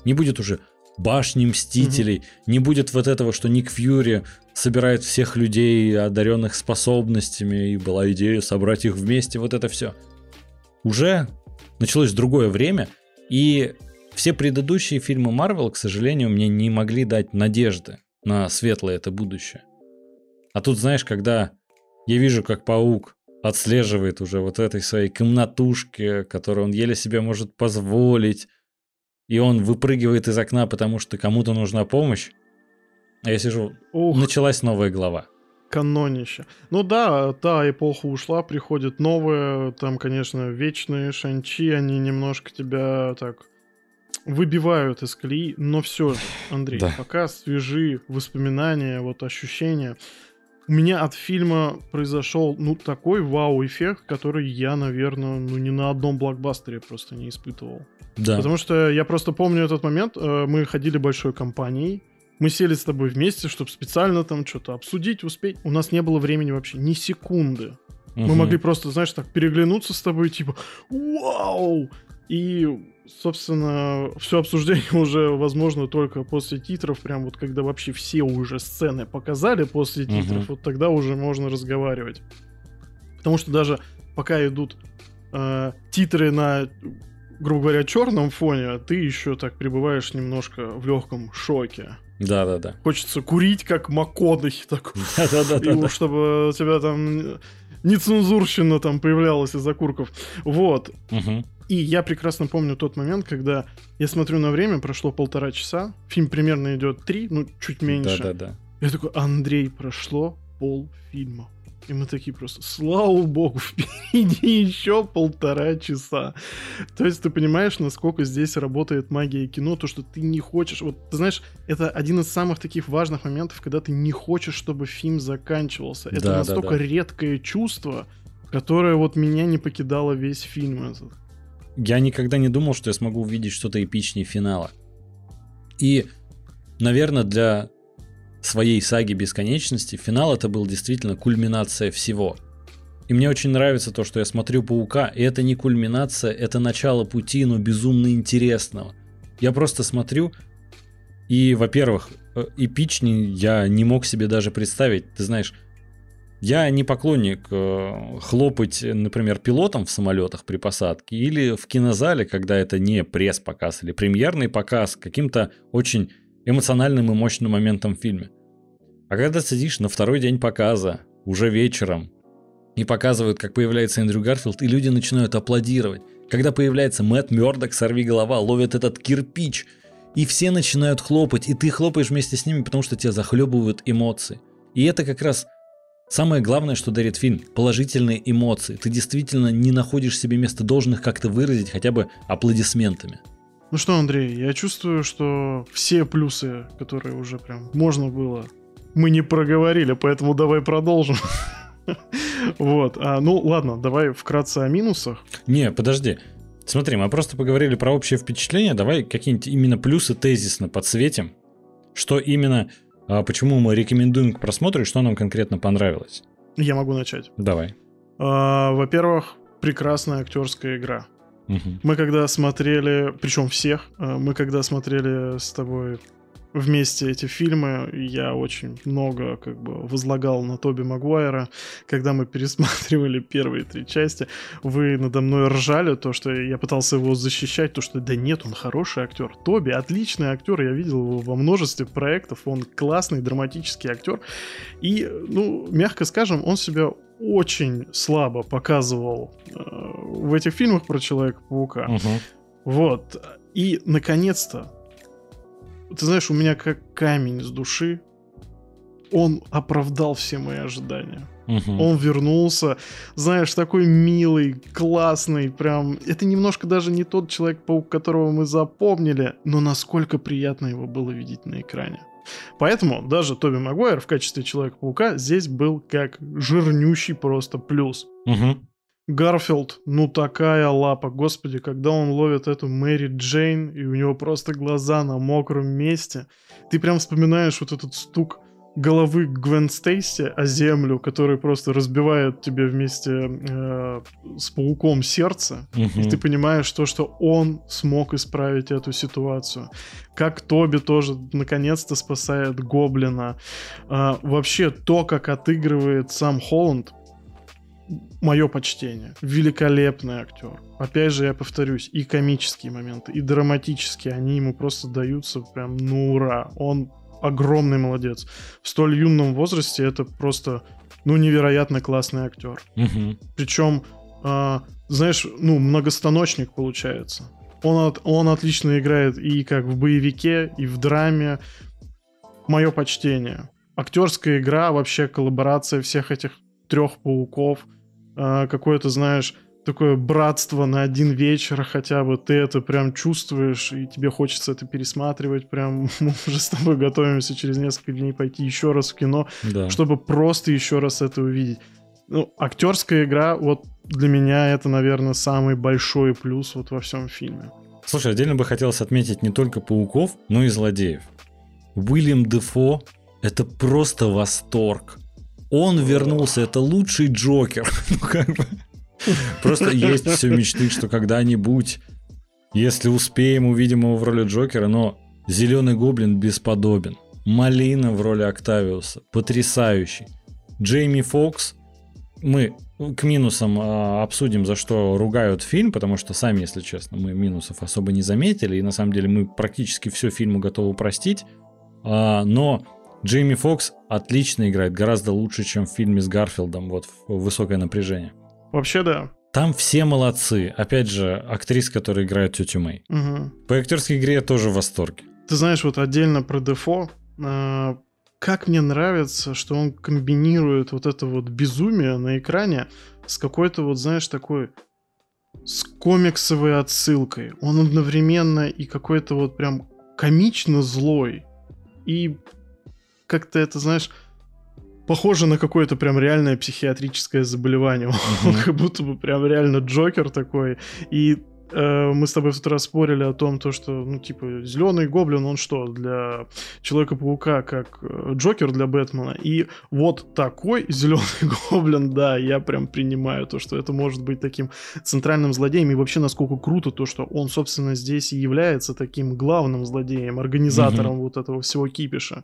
Не будет уже башни Мстителей, угу. не будет вот этого, что Ник Фьюри собирает всех людей, одаренных способностями, и была идея собрать их вместе, вот это все. Уже началось другое время, и все предыдущие фильмы Марвел, к сожалению, мне не могли дать надежды на светлое это будущее. А тут, знаешь, когда я вижу, как паук отслеживает уже вот этой своей комнатушке, которую он еле себе может позволить, и он выпрыгивает из окна, потому что кому-то нужна помощь, а я сижу, Ух. началась новая глава. Канонище. Ну да, та эпоха ушла, приходит новая, там, конечно, вечные шанчи, они немножко тебя так выбивают из колеи, но все, Андрей, да. пока свежи воспоминания, вот ощущения у меня от фильма произошел, ну, такой вау-эффект, который я, наверное, ну, ни на одном блокбастере просто не испытывал. Да. Потому что я просто помню этот момент, э, мы ходили большой компанией, мы сели с тобой вместе, чтобы специально там что-то обсудить, успеть. У нас не было времени вообще ни секунды. Угу. Мы могли просто, знаешь, так переглянуться с тобой, типа, вау! И собственно, все обсуждение уже возможно только после титров, прям вот когда вообще все уже сцены показали после титров, угу. вот тогда уже можно разговаривать. Потому что даже пока идут э, титры на, грубо говоря, черном фоне, ты еще так пребываешь немножко в легком шоке. Да, да, да. Хочется курить, как МакКонахи, так. Да, да, да. И чтобы у тебя там нецензурщина там появлялась из окурков. Вот. Угу. И я прекрасно помню тот момент, когда я смотрю на время, прошло полтора часа, фильм примерно идет три, ну, чуть меньше. Да-да-да. Я такой, Андрей, прошло пол фильма. И мы такие просто, слава богу, впереди еще полтора часа. То есть ты понимаешь, насколько здесь работает магия кино, то, что ты не хочешь... Вот, ты знаешь, это один из самых таких важных моментов, когда ты не хочешь, чтобы фильм заканчивался. Это да, настолько да, да. редкое чувство, которое вот меня не покидало весь фильм этот. Я никогда не думал, что я смогу увидеть что-то эпичнее финала. И, наверное, для своей саги бесконечности финал это был действительно кульминация всего. И мне очень нравится то, что я смотрю Паука, и это не кульминация, это начало пути, но безумно интересного. Я просто смотрю, и, во-первых, эпичнее я не мог себе даже представить. Ты знаешь, я не поклонник э, хлопать, например, пилотом в самолетах при посадке или в кинозале, когда это не пресс-показ или премьерный показ, каким-то очень эмоциональным и мощным моментом в фильме. А когда сидишь на второй день показа, уже вечером, и показывают, как появляется Эндрю Гарфилд, и люди начинают аплодировать. Когда появляется Мэтт Мёрдок, сорви голова, ловит этот кирпич, и все начинают хлопать, и ты хлопаешь вместе с ними, потому что тебя захлебывают эмоции. И это как раз Самое главное, что дарит фильм – положительные эмоции. Ты действительно не находишь себе места, должен их как-то выразить хотя бы аплодисментами. Ну что, Андрей, я чувствую, что все плюсы, которые уже прям можно было, мы не проговорили, поэтому давай продолжим. Вот. А, ну, ладно, давай вкратце о минусах. Не, подожди. Смотри, мы просто поговорили про общее впечатление. Давай какие-нибудь именно плюсы тезисно подсветим. Что именно, а, почему мы рекомендуем к просмотру и что нам конкретно понравилось. Я могу начать. Давай. А, во-первых, прекрасная актерская игра. Мы когда смотрели, причем всех, а, мы когда смотрели с тобой вместе эти фильмы, я очень много как бы возлагал на Тоби Магуайра. Когда мы пересматривали первые три части, вы надо мной ржали, то, что я пытался его защищать, то, что да нет, он хороший актер. Тоби отличный актер, я видел его во множестве проектов, он классный драматический актер. И, ну, мягко скажем, он себя очень слабо показывал э, в этих фильмах про Человека-паука. Мгм. Вот. И, наконец-то, ты знаешь, у меня как камень с души, он оправдал все мои ожидания. Мгм. Он вернулся, знаешь, такой милый, классный, прям... Это немножко даже не тот Человек-паук, которого мы запомнили, но насколько приятно его было видеть на экране. Поэтому даже Тоби Магуайр в качестве Человека-паука здесь был как жирнющий просто плюс. Мгм. Гарфилд, ну такая лапа, господи, когда он ловит эту Мэри Джейн, и у него просто глаза на мокром месте, ты прям вспоминаешь вот этот стук головы Гвен Стейси о землю, который просто разбивает тебе вместе э, с пауком сердце, и Мгм. ты понимаешь то, что он смог исправить эту ситуацию. Как Тоби тоже наконец-то спасает Гоблина. А, вообще, то, как отыгрывает сам Холланд, мое почтение. Великолепный актер. Опять же, я повторюсь, и комические моменты, и драматические, они ему просто даются прям ну ура. Он огромный молодец. В столь юном возрасте это просто, ну, невероятно классный актер. Мгм. Причем, а, знаешь, ну, многостаночник получается. Он, от- он отлично играет и как в боевике, и в драме. Мое почтение. Актерская игра, вообще коллаборация всех этих трех пауков. а, Какое-то, знаешь, такое братство на один вечер хотя бы. Ты это прям чувствуешь, и тебе хочется это пересматривать. Прям мы уже с тобой готовимся через несколько дней пойти еще раз в кино Да. чтобы просто еще раз это увидеть. Ну, актерская игра, вот для меня это, наверное, самый большой плюс вот во всем фильме. Слушай, отдельно бы хотелось отметить не только пауков, но и злодеев. Уильям Дефо — это просто восторг. Он вернулся, это лучший Джокер. Ну, как бы. Просто есть все мечты, что когда-нибудь, если успеем, увидим его в роли Джокера, но Зеленый Гоблин бесподобен. Малина в роли Октавиуса, потрясающий. Джейми Фокс, мы к минусам а, обсудим, за что ругают фильм, потому что сами, если честно, мы минусов особо не заметили, и на самом деле мы практически все фильму готовы простить. А, но Джейми Фокс отлично играет, гораздо лучше, чем в фильме с Гарфилдом, вот в высокое напряжение. Вообще, да. Там все молодцы. Опять же, актриса, которая играет тетю Мэй. Мгм. По актерской игре я тоже в восторге. Ты знаешь, вот отдельно про Дефо, а, как мне нравится, что он комбинирует вот это вот безумие на экране с какой-то вот, знаешь, такой с комиксовой отсылкой. Он одновременно и какой-то вот прям комично злой. И как-то это, знаешь, похоже на какое-то прям реальное психиатрическое заболевание. Он как будто бы прям реально Джокер такой. И э, мы с тобой в тот раз спорили о том, то, что, ну, типа, зеленый гоблин, он что, для Человека-паука, как э, Джокер для Бэтмена. И вот такой зеленый гоблин, да, я прям принимаю то, что это может быть таким центральным злодеем. И вообще, насколько круто то, что он, собственно, здесь и является таким главным злодеем, организатором вот этого всего кипиша.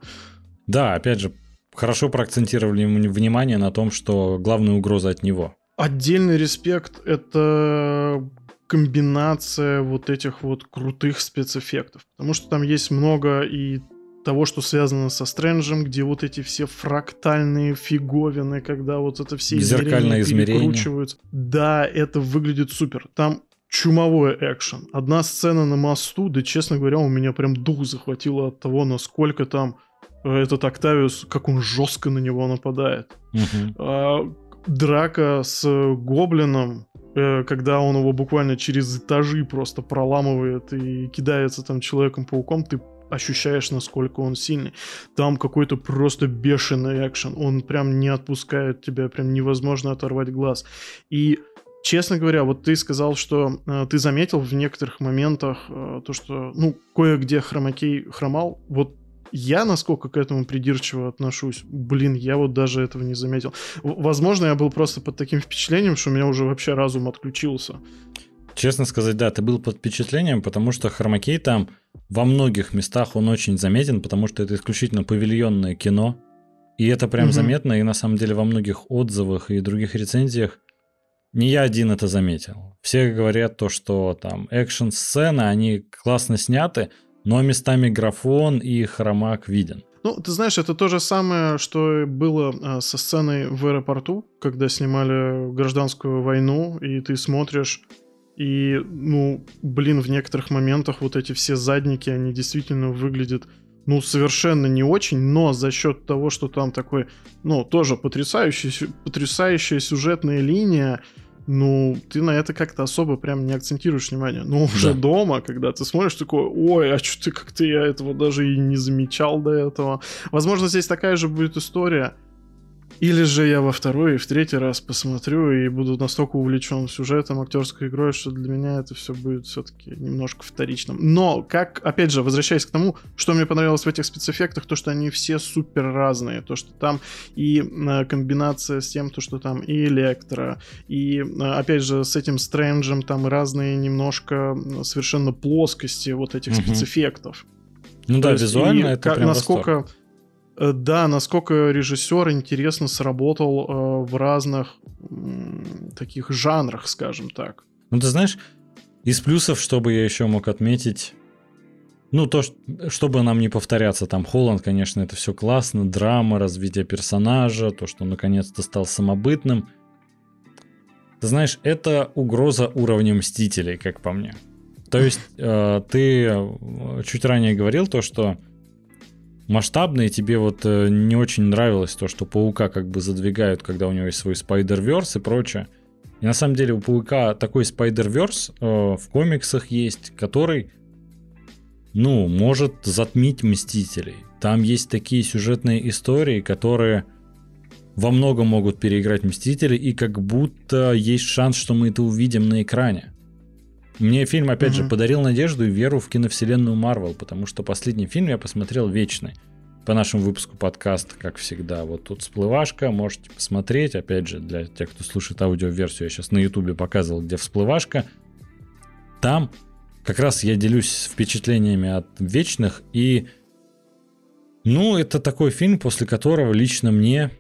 Да, опять же, хорошо проакцентировали вни- внимание на том, что главная угроза от него. Отдельный респект — это комбинация вот этих вот крутых спецэффектов. Потому что там есть много и того, что связано со Стрэнджем, где вот эти все фрактальные фиговины, когда вот это все Зеркальное измерение. перекручиваются. Да, это выглядит супер. Там чумовой экшен. Одна сцена на мосту, да, честно говоря, у меня прям дух захватило от того, насколько там этот Октавиус, как он жестко на него нападает. А, драка с гоблином, э, когда он его буквально через этажи просто проламывает и кидается там Человеком-пауком, ты ощущаешь, насколько он сильный. Там какой-то просто бешеный экшен. Он прям не отпускает тебя, прям невозможно оторвать глаз. И Честно говоря, вот ты сказал, что э, ты заметил в некоторых моментах э, то, что, ну, кое-где хромакей хромал. Вот я насколько к этому придирчиво отношусь, блин, я вот даже этого не заметил. Возможно, я был просто под таким впечатлением, что у меня уже вообще разум отключился. Честно сказать, да, ты был под впечатлением, потому что хромакей там во многих местах он очень заметен, потому что это исключительно павильонное кино. И это прям угу. заметно, и на самом деле во многих отзывах и других рецензиях не я один это заметил. Все говорят то, что там экшн-сцены, они классно сняты, но местами графон и хромак виден. Ну, ты знаешь, это то же самое, что было э, со сценой в аэропорту, когда снимали гражданскую войну, и ты смотришь, и, ну, блин, в некоторых моментах вот эти все задники, они действительно выглядят, ну, совершенно не очень, но за счет того, что там такой, ну, тоже потрясающий, потрясающая сюжетная линия, ну, ты на это как-то особо прям не акцентируешь внимание. Но уже да. дома, когда ты смотришь, такой, ой, а что ты как-то я этого даже и не замечал до этого. Возможно, здесь такая же будет история. Или же я во второй и в третий раз посмотрю и буду настолько увлечен сюжетом, актерской игрой, что для меня это все будет все-таки немножко вторичным. Но, как, опять же, возвращаясь к тому, что мне понравилось в этих спецэффектах, то, что они все супер разные. То, что там и э, комбинация с тем, то, что там и электро, и, э, опять же, с этим стрэнджем там разные немножко совершенно плоскости вот этих угу. спецэффектов. Ну то да, визуально это как, прям насколько... Восторг да, насколько режиссер интересно сработал э, в разных э, таких жанрах, скажем так. Ну, ты знаешь, из плюсов, чтобы я еще мог отметить, ну, то, чтобы нам не повторяться, там, Холланд, конечно, это все классно, драма, развитие персонажа, то, что он наконец-то стал самобытным. Ты знаешь, это угроза уровня Мстителей, как по мне. То есть, э, ты э, чуть ранее говорил то, что масштабно, и тебе вот э, не очень нравилось то, что Паука как бы задвигают, когда у него есть свой Spider-Verse и прочее. И на самом деле у Паука такой Spider-Verse э, в комиксах есть, который, ну, может затмить Мстителей. Там есть такие сюжетные истории, которые во многом могут переиграть Мстители, и как будто есть шанс, что мы это увидим на экране. Мне фильм, опять угу. же, подарил надежду и веру в киновселенную Марвел, потому что последний фильм я посмотрел «Вечный». По нашему выпуску подкаста, как всегда. Вот тут всплывашка, можете посмотреть. Опять же, для тех, кто слушает аудиоверсию, я сейчас на ютубе показывал, где всплывашка. Там как раз я делюсь впечатлениями от «Вечных», и ну, это такой фильм, после которого лично мне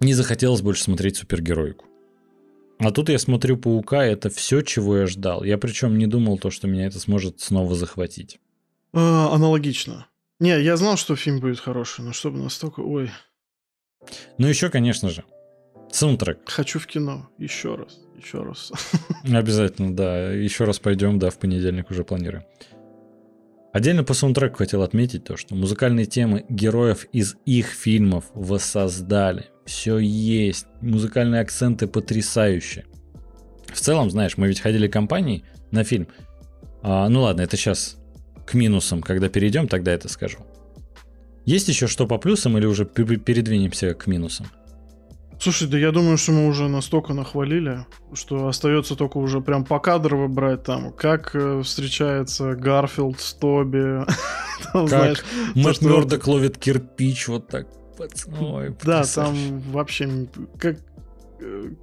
не захотелось больше смотреть супергероику. А тут я смотрю Паука, это все, чего я ждал. Я причем не думал то, что меня это сможет снова захватить. А, аналогично. Не, я знал, что фильм будет хороший, но чтобы настолько... Ой. Ну еще, конечно же, саундтрек. Хочу в кино. Еще раз. Еще раз. Обязательно, да. Еще раз пойдем, да, в понедельник уже планирую. Отдельно по саундтреку хотел отметить то, что музыкальные темы героев из их фильмов воссоздали все есть, музыкальные акценты потрясающие. В целом, знаешь, мы ведь ходили компанией на фильм. А, ну ладно, это сейчас к минусам, когда перейдем, тогда это скажу. Есть еще что по плюсам или уже передвинемся к минусам? Слушай, да я думаю, что мы уже настолько нахвалили, что остается только уже прям покадрово брать там, как э, встречается Гарфилд с Тоби. Как Мэтт Мёрдок ловит кирпич вот так Ой, да, там вообще как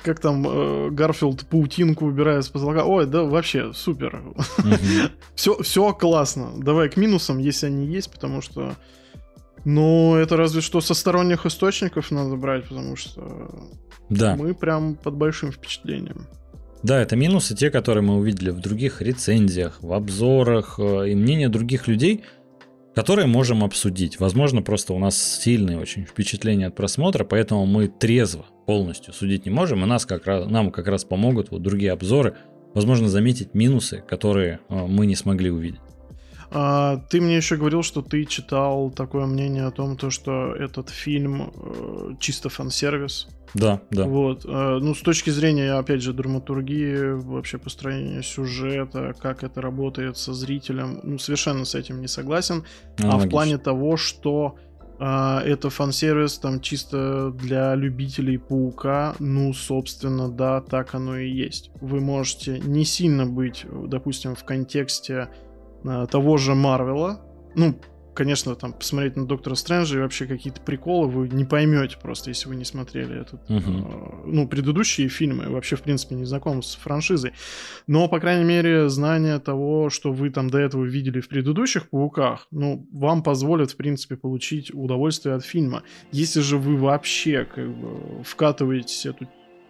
как там э, Гарфилд паутинку убирает с потолка. Ой, да, вообще супер. все, все классно. Давай к минусам, если они есть, потому что ну, это разве что со сторонних источников надо брать, потому что да. мы прям под большим впечатлением. Да, это минусы, те, которые мы увидели в других рецензиях, в обзорах э, и мнения других людей – которые можем обсудить. Возможно, просто у нас сильные очень впечатления от просмотра, поэтому мы трезво полностью судить не можем, и нас как раз, нам как раз помогут вот другие обзоры, возможно, заметить минусы, которые э, мы не смогли увидеть. А, ты мне еще говорил, что ты читал такое мнение о том, то, что этот фильм э, чисто фан-сервис. Да, да. Вот. Э, ну, с точки зрения, опять же, драматургии, вообще построения сюжета, как это работает со зрителем, ну, совершенно с этим не согласен. А в плане того, что э, это фан-сервис там чисто для любителей паука, ну, собственно, да, так оно и есть. Вы можете не сильно быть, допустим, в контексте Э, того же Марвела. Ну, конечно, там посмотреть на Доктора Стрэнджа и вообще какие-то приколы вы не поймете просто, если вы не смотрели этот, uh э, ну, предыдущие фильмы, вообще, в принципе, не знакомы с франшизой. Но, по крайней мере, знание того, что вы там до этого видели в предыдущих Пауках, ну, вам позволит, в принципе, получить удовольствие от фильма. Если же вы вообще, как бы, вкатываетесь эту,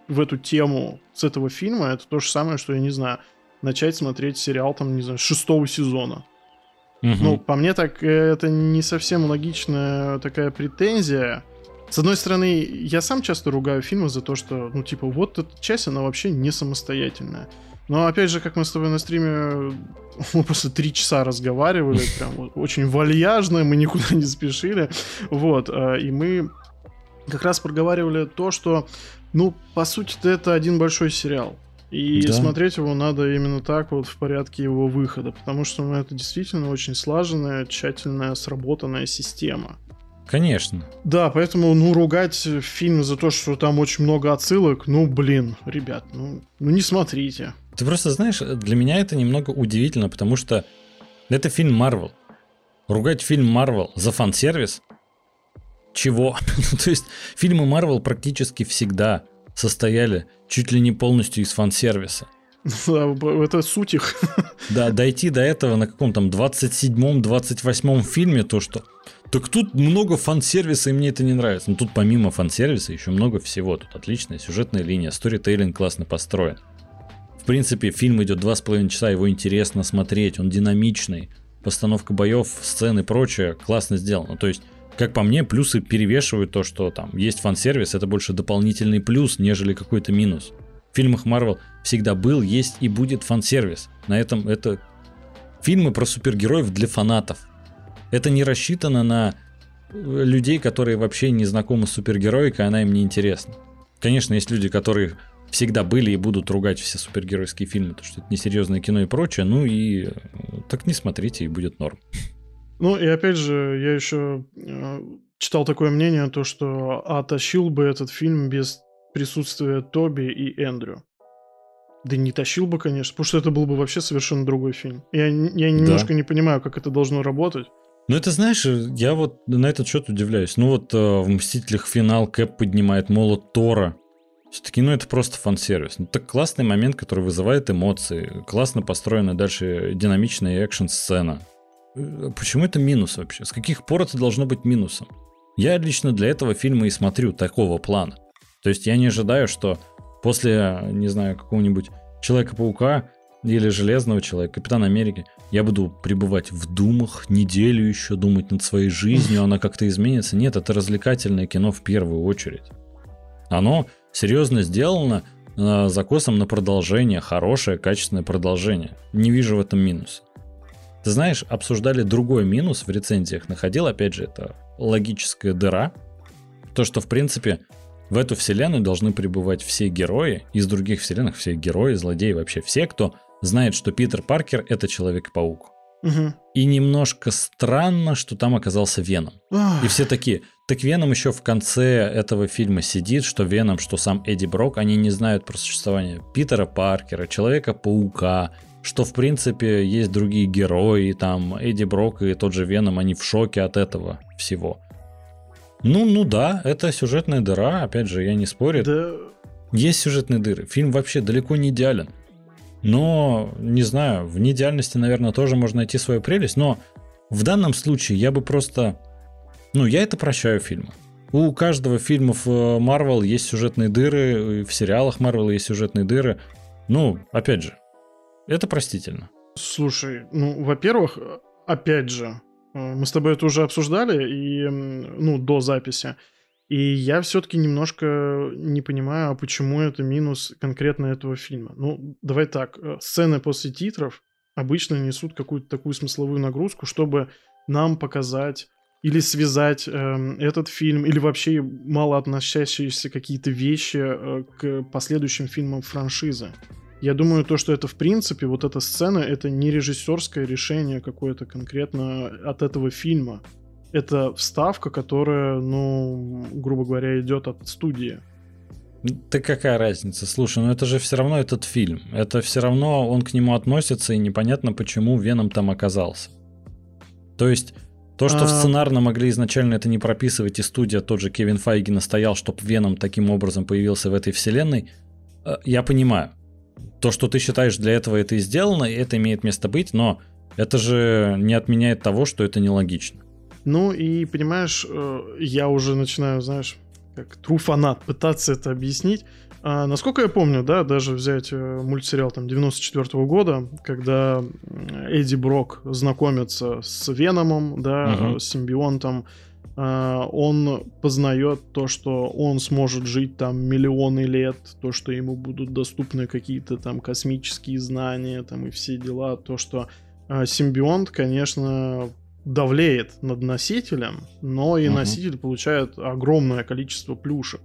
в эту тему с этого фильма, это то же самое, что, я не знаю, начать смотреть сериал, там, не знаю, шестого сезона. Угу. Ну, по мне так, э, это не совсем логичная такая претензия. С одной стороны, я сам часто ругаю фильмы за то, что, ну, типа, вот эта часть, она вообще не самостоятельная. Но, опять же, как мы с тобой на стриме, мы просто три часа разговаривали, прям очень вальяжно, мы никуда не спешили, вот, э, и мы как раз проговаривали то, что, ну, по сути-то это один большой сериал. И да. смотреть его надо именно так вот в порядке его выхода, потому что ну, это действительно очень слаженная, тщательная, сработанная система. Конечно. Да, поэтому, ну, ругать фильм за то, что там очень много отсылок, ну, блин, ребят, ну, ну не смотрите. Ты просто знаешь, для меня это немного удивительно, потому что это фильм Марвел. Ругать фильм Марвел за фан-сервис? Чего? То есть фильмы Марвел практически всегда состояли чуть ли не полностью из фан-сервиса. Это суть их. Да, дойти до этого на каком там 27-м, 28-м фильме, то что... Так тут много фан-сервиса, и мне это не нравится. Но тут помимо фан-сервиса еще много всего. Тут отличная сюжетная линия, сторитейлинг классно построен. В принципе, фильм идет два с половиной часа, его интересно смотреть, он динамичный. Постановка боев, сцены и прочее классно сделано. То есть как по мне, плюсы перевешивают то, что там есть фан-сервис, это больше дополнительный плюс, нежели какой-то минус. В фильмах Marvel всегда был, есть и будет фан-сервис. На этом это фильмы про супергероев для фанатов. Это не рассчитано на э, людей, которые вообще не знакомы с супергероикой, она им не интересна. Конечно, есть люди, которые всегда были и будут ругать все супергеройские фильмы, то что это несерьезное кино и прочее, ну и э, так не смотрите, и будет норм. Ну и опять же, я еще э, читал такое мнение, то что а тащил бы этот фильм без присутствия Тоби и Эндрю. Да не тащил бы, конечно, потому что это был бы вообще совершенно другой фильм. Я, я немножко да. не понимаю, как это должно работать. Ну, это знаешь, я вот на этот счет удивляюсь. Ну, вот э, в «Мстителях» финал Кэп поднимает молот Тора. Все-таки, ну, это просто фан-сервис. Ну, так классный момент, который вызывает эмоции. Классно построена дальше динамичная экшн-сцена. Э, почему это минус вообще? С каких пор это должно быть минусом? Я лично для этого фильма и смотрю такого плана. То есть я не ожидаю, что после, не знаю, какого-нибудь Человека-паука или Железного Человека, Капитана Америки, я буду пребывать в думах неделю еще, думать над своей жизнью, она как-то изменится. Нет, это развлекательное кино в первую очередь. Оно серьезно сделано, э, закосом на продолжение, хорошее, качественное продолжение. Не вижу в этом минуса. Ты знаешь, обсуждали другой минус в рецензиях, находил, опять же, это логическая дыра. То, что, в принципе, в эту вселенную должны пребывать все герои, из других вселенных все герои, злодеи, вообще все, кто знает, что Питер Паркер — это Человек-паук. Угу. И немножко странно, что там оказался Веном. И все такие, так Веном еще в конце этого фильма сидит, что Веном, что сам Эдди Брок, они не знают про существование Питера Паркера, Человека-паука, что, в принципе, есть другие герои, там, Эдди Брок и тот же Веном, они в шоке от этого всего. Ну, ну да, это сюжетная дыра, опять же, я не спорю. Да. Есть сюжетные дыры. Фильм вообще далеко не идеален. Но, не знаю, в неидеальности, наверное, тоже можно найти свою прелесть, но в данном случае я бы просто... Ну, я это прощаю фильму. У каждого фильма в Marvel есть сюжетные дыры, в сериалах Marvel есть сюжетные дыры. Ну, опять же, это простительно. Слушай, ну, во-первых, опять же, э, мы с тобой это уже обсуждали, и, ну, до записи. И я все-таки немножко не понимаю, а почему это минус конкретно этого фильма. Ну, давай так, э, сцены после титров обычно несут какую-то такую смысловую нагрузку, чтобы нам показать или связать э, этот фильм, или вообще мало относящиеся какие-то вещи э, к последующим фильмам франшизы. Я думаю, то, что это в принципе, вот эта сцена, это не режиссерское решение какое-то конкретно от этого фильма. Это вставка, которая, ну, грубо говоря, идет от студии. Да какая разница? Слушай, ну это же все равно этот фильм. Это все равно он к нему относится, и непонятно, почему Веном там оказался. То есть то, что а... в сценарно могли изначально это не прописывать, и студия, тот же Кевин Файги настоял, чтобы Веном таким образом появился в этой вселенной, э, я понимаю. То, что ты считаешь для этого это и сделано, это имеет место быть, но это же не отменяет того, что это нелогично. Ну и, понимаешь, э, я уже начинаю, знаешь, как true фанат пытаться это объяснить. А, насколько я помню, да, даже взять э, мультсериал там 94 -го года, когда Эдди Брок знакомится с Веномом, да, uh-huh. с симбионтом, он познает то, что он сможет жить там миллионы лет, то, что ему будут доступны какие-то там космические знания, там и все дела, то, что а, симбионт, конечно, давлеет над носителем, но и угу. носитель получает огромное количество плюшек.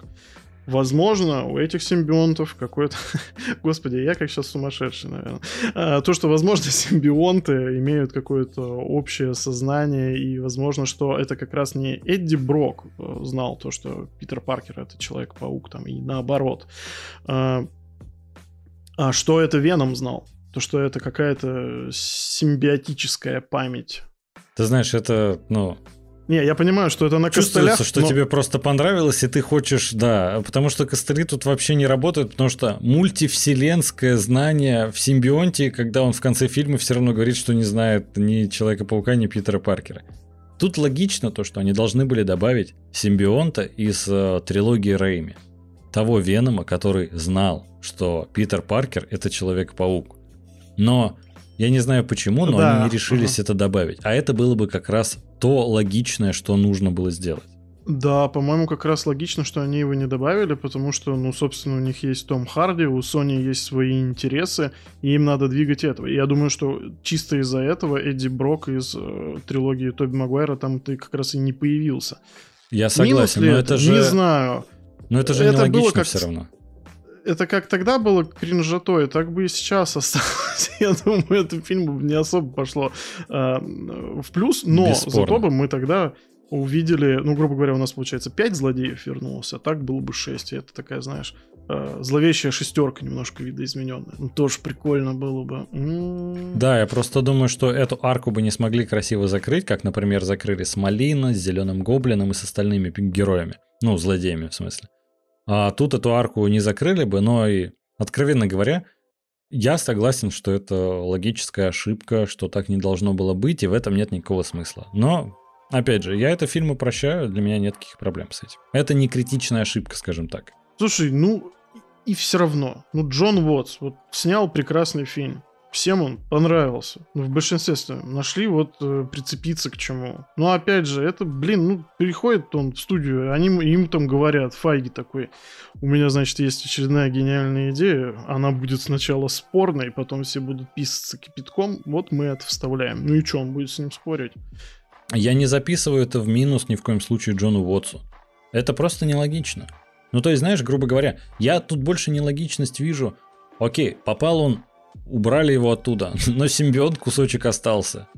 Возможно, у этих симбионтов какой-то... Господи, я как сейчас сумасшедший, наверное. А, то, что, возможно, симбионты имеют какое-то общее сознание, и, возможно, что это как раз не Эдди Брок э, знал то, что Питер Паркер — это Человек-паук, там, и наоборот. А, а что это Веном знал? То, что это какая-то симбиотическая память. Ты знаешь, это, ну, не, я понимаю, что это на Чувствуется, костылях, что но... тебе просто понравилось, и ты хочешь, да, потому что костыли тут вообще не работают, потому что мультивселенское знание в симбионте, когда он в конце фильма все равно говорит, что не знает ни Человека-паука, ни Питера Паркера. Тут логично то, что они должны были добавить симбионта из э, трилогии Рэйми. Того Венома, который знал, что Питер Паркер это Человек-паук. Но я не знаю почему, но да. они не решились uh это добавить. А это было бы как раз то логичное, что нужно было сделать. Да, по-моему, как раз логично, что они его не добавили, потому что, ну, собственно, у них есть Том Харди, у Sony есть свои интересы, и им надо двигать этого. И я думаю, что чисто из-за этого Эдди Брок из э, трилогии Тоби Магуайра там ты как раз и не появился. Я согласен, но это, это же... Не знаю. Но это же это нелогично как... все равно это как тогда было кринжатой, так бы и сейчас осталось. Я думаю, этот фильм бы не особо пошло э, в плюс, но Бесспорно. зато бы мы тогда увидели, ну, грубо говоря, у нас получается 5 злодеев вернулось, а так было бы 6. И это такая, знаешь, э, зловещая шестерка немножко видоизмененная. Ну, тоже прикольно было бы. М-м-м. Да, я просто думаю, что эту арку бы не смогли красиво закрыть, как, например, закрыли с Малина, с Зеленым Гоблином и с остальными героями. Ну, злодеями, в смысле. А тут эту арку не закрыли бы, но и, откровенно говоря, я согласен, что это логическая ошибка, что так не должно было быть, и в этом нет никакого смысла. Но, опять же, я это фильмы прощаю, для меня нет никаких проблем с этим. Это не критичная ошибка, скажем так. Слушай, ну и все равно, ну Джон Уотс вот снял прекрасный фильм всем он понравился. Ну, в большинстве своем. Нашли вот э, прицепиться к чему. Но опять же, это, блин, ну, переходит он в студию, они им там говорят, Файги такой, у меня, значит, есть очередная гениальная идея, она будет сначала спорной, потом все будут писаться кипятком, вот мы это вставляем. Ну и что, он будет с ним спорить? Я не записываю это в минус ни в коем случае Джону Уотсу. Это просто нелогично. Ну, то есть, знаешь, грубо говоря, я тут больше нелогичность вижу. Окей, попал он убрали его оттуда, но симбионт кусочек остался.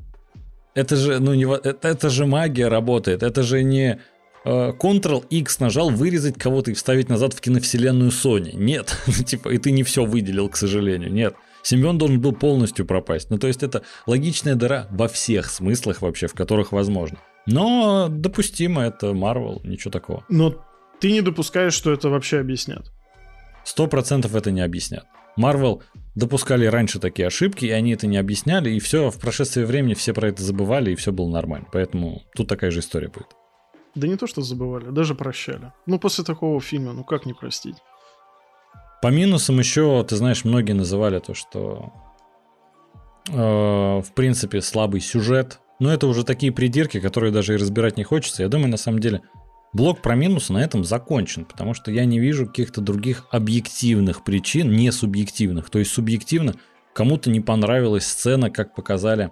Это же, ну, не, это, это же магия работает, это же не э, Ctrl-X нажал вырезать кого-то и вставить назад в киновселенную Sony. Нет, типа, и ты не все выделил, к сожалению, нет. Симбион должен был полностью пропасть. Ну, то есть это логичная дыра во всех смыслах вообще, в которых возможно. Но допустимо, это Marvel, ничего такого. Но ты не допускаешь, что это вообще объяснят? Сто процентов это не объяснят. Marvel допускали раньше такие ошибки, и они это не объясняли, и все, в прошествии времени все про это забывали, и все было нормально. Поэтому тут такая же история будет. Да не то, что забывали, даже прощали. Ну, после такого фильма, ну как не простить? По минусам еще, ты знаешь, многие называли то, что э, в принципе слабый сюжет. Но это уже такие придирки, которые даже и разбирать не хочется. Я думаю, на самом деле, Блок про минусы на этом закончен, потому что я не вижу каких-то других объективных причин, не субъективных. То есть субъективно кому-то не понравилась сцена, как показали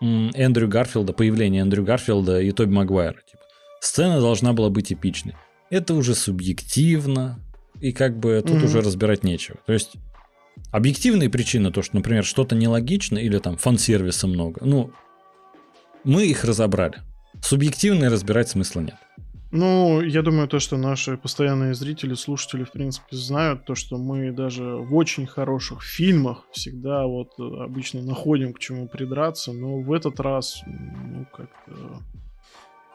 Эндрю Гарфилда, появление Эндрю Гарфилда и Тоби Магуайра. Типа, сцена должна была быть эпичной. Это уже субъективно, и как бы тут mm-hmm. уже разбирать нечего. То есть объективные причины, то, что, например, что-то нелогично или там фан-сервиса много, ну, мы их разобрали. Субъективные разбирать смысла нет. Ну, я думаю, то, что наши постоянные зрители, слушатели, в принципе, знают то, что мы даже в очень хороших фильмах всегда вот э, обычно находим к чему придраться, но в этот раз, ну, как-то...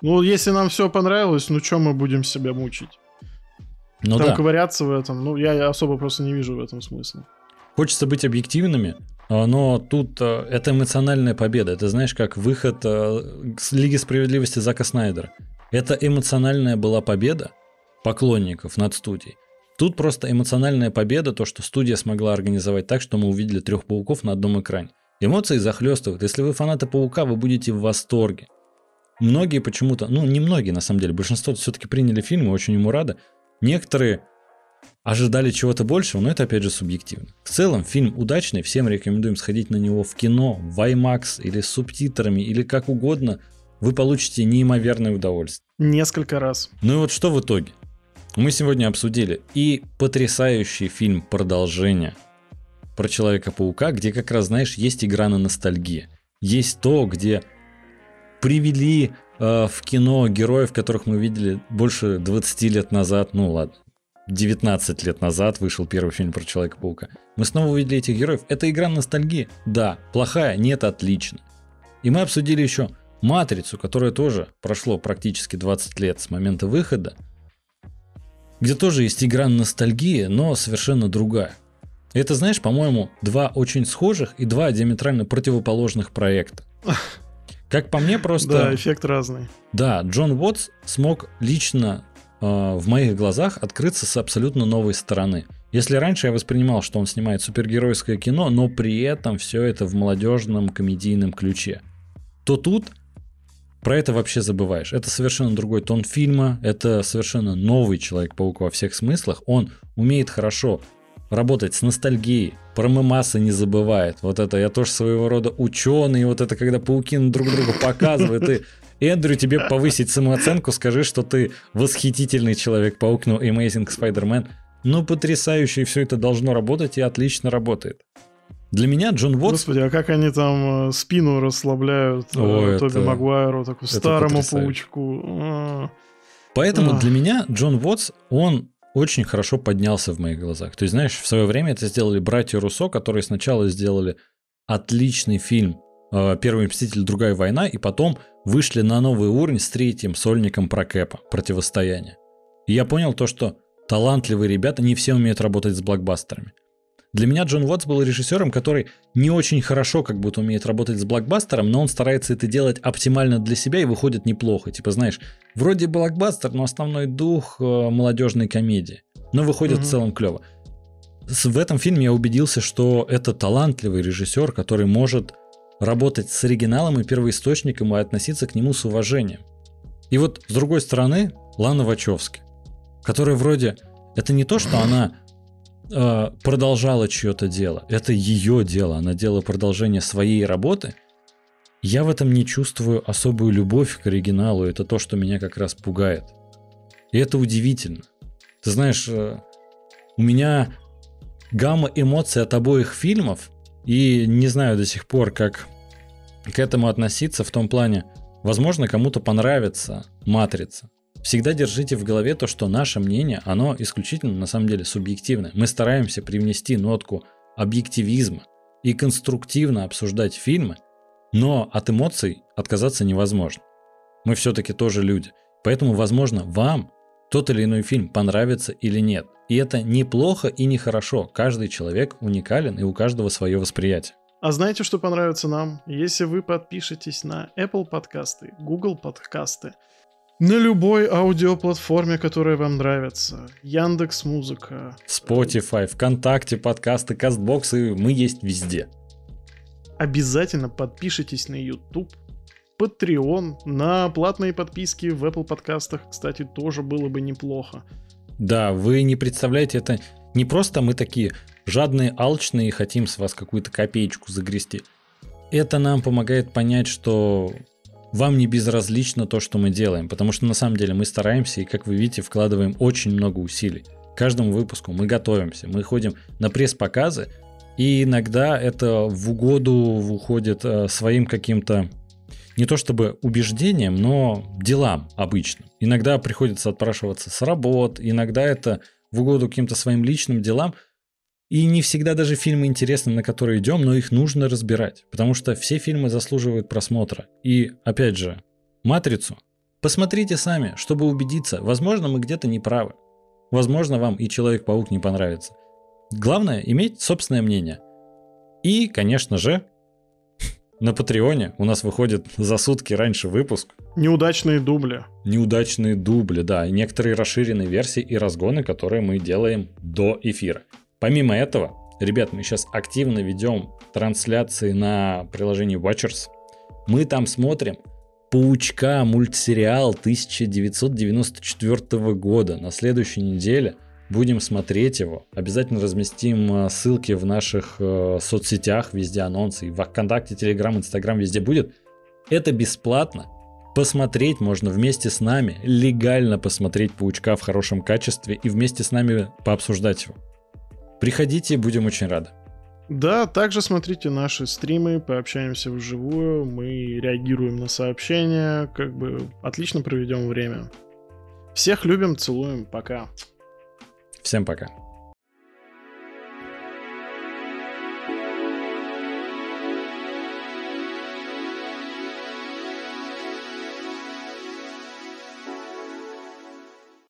Ну, если нам все понравилось, ну, что мы будем себя мучить? Ну, Там да. ковыряться в этом, ну, я особо просто не вижу в этом смысла. Хочется быть объективными, а, но тут а, это эмоциональная победа. Это знаешь, как выход а, с Лиги Справедливости Зака Снайдера. Это эмоциональная была победа поклонников над студией. Тут просто эмоциональная победа, то, что студия смогла организовать так, что мы увидели трех пауков на одном экране. Эмоции захлестывают. Если вы фанаты паука, вы будете в восторге. Многие почему-то, ну не многие на самом деле, большинство все-таки приняли фильм и очень ему рады. Некоторые ожидали чего-то большего, но это опять же субъективно. В целом фильм удачный, всем рекомендуем сходить на него в кино, в IMAX или с субтитрами, или как угодно – вы получите неимоверное удовольствие. Несколько раз. Ну и вот что в итоге? Мы сегодня обсудили и потрясающий фильм «Продолжение» про Человека-паука, где как раз, знаешь, есть игра на ностальгии. Есть то, где привели э, в кино героев, которых мы видели больше 20 лет назад, ну ладно, 19 лет назад вышел первый фильм про Человека-паука. Мы снова увидели этих героев. Это игра ностальгии. Да, плохая, нет, отлично. И мы обсудили еще Матрицу, которая тоже прошло практически 20 лет с момента выхода, где тоже есть игра ностальгии, но совершенно другая. это, знаешь, по-моему, два очень схожих и два диаметрально противоположных проекта. Как по мне, просто... Да, эффект разный. Да, Джон Уотс смог лично э, в моих глазах открыться с абсолютно новой стороны. Если раньше я воспринимал, что он снимает супергеройское кино, но при этом все это в молодежном комедийном ключе, то тут про это вообще забываешь. Это совершенно другой тон фильма, это совершенно новый Человек-паук во всех смыслах. Он умеет хорошо работать с ностальгией, про мемасы не забывает. Вот это я тоже своего рода ученый, вот это когда пауки друг друга показывают, и Эндрю тебе повысить самооценку, скажи, что ты восхитительный Человек-паук, ну, Amazing Spider-Man. Ну, потрясающе, и все это должно работать, и отлично работает. Для меня Джон Уотс... Господи, а как они там э, спину расслабляют э, О, Тоби это... Магуайру, такому старому паучку. А. Поэтому а. для меня Джон Уотс, он очень хорошо поднялся в моих глазах. То есть, знаешь, в свое время это сделали братья Руссо, которые сначала сделали отличный фильм э, «Первый мститель. Другая война», и потом вышли на новый уровень с третьим сольником про Кэпа «Противостояние». И я понял то, что талантливые ребята не все умеют работать с блокбастерами. Для меня Джон Уотс был режиссером, который не очень хорошо как будто умеет работать с блокбастером, но он старается это делать оптимально для себя и выходит неплохо. Типа, знаешь, вроде блокбастер, но основной дух э, молодежной комедии. Но выходит угу. в целом клево. В этом фильме я убедился, что это талантливый режиссер, который может работать с оригиналом и первоисточником и относиться к нему с уважением. И вот с другой стороны, Лана Вачовски, которая вроде... Это не то, что она э, продолжала чье-то дело. Это ее дело. Она делала продолжение своей работы. Я в этом не чувствую особую любовь к оригиналу. Это то, что меня как раз пугает. И это удивительно. Ты знаешь, э, у меня гамма эмоций от обоих фильмов, и не знаю до сих пор, как к этому относиться в том плане, возможно, кому-то понравится «Матрица», Всегда держите в голове то, что наше мнение, оно исключительно на самом деле субъективное. Мы стараемся привнести нотку объективизма и конструктивно обсуждать фильмы, но от эмоций отказаться невозможно. Мы все-таки тоже люди. Поэтому, возможно, вам тот или иной фильм понравится или нет. И это неплохо и не хорошо. Каждый человек уникален, и у каждого свое восприятие. А знаете, что понравится нам? Если вы подпишетесь на Apple подкасты, Google подкасты, на любой аудиоплатформе, которая вам нравится. Яндекс Музыка. Spotify, ВКонтакте, подкасты, Кастбоксы. Мы есть везде. Обязательно подпишитесь на YouTube, Patreon, на платные подписки в Apple подкастах, кстати, тоже было бы неплохо. Да, вы не представляете, это не просто мы такие, жадные, алчные и хотим с вас какую-то копеечку загрести. Это нам помогает понять, что вам не безразлично то, что мы делаем, потому что на самом деле мы стараемся и, как вы видите, вкладываем очень много усилий. К каждому выпуску мы готовимся, мы ходим на пресс-показы, и иногда это в угоду уходит э, своим каким-то не то чтобы убеждением, но делам обычно. Иногда приходится отпрашиваться с работ, иногда это в угоду каким-то своим личным делам. И не всегда даже фильмы интересны, на которые идем, но их нужно разбирать, потому что все фильмы заслуживают просмотра. И, опять же, «Матрицу» посмотрите сами, чтобы убедиться, возможно, мы где-то не правы. Возможно, вам и Человек-паук не понравится. Главное – иметь собственное мнение. И, конечно же, на Патреоне у нас выходит за сутки раньше выпуск. Неудачные дубли. Неудачные дубли, да. И некоторые расширенные версии и разгоны, которые мы делаем до эфира. Помимо этого, ребят, мы сейчас активно ведем трансляции на приложении Watchers. Мы там смотрим Паучка мультсериал 1994 года. На следующей неделе будем смотреть его. Обязательно разместим э, ссылки в наших э, соцсетях, везде анонсы. И в ВКонтакте, Телеграм, Инстаграм везде будет. Это бесплатно. Посмотреть можно вместе с нами, легально посмотреть Паучка в хорошем качестве и вместе с нами пообсуждать его. Приходите, будем очень рады. Да, также смотрите наши стримы, пообщаемся вживую, мы реагируем на сообщения, как бы отлично проведем время. Всех любим, целуем, пока. Всем пока.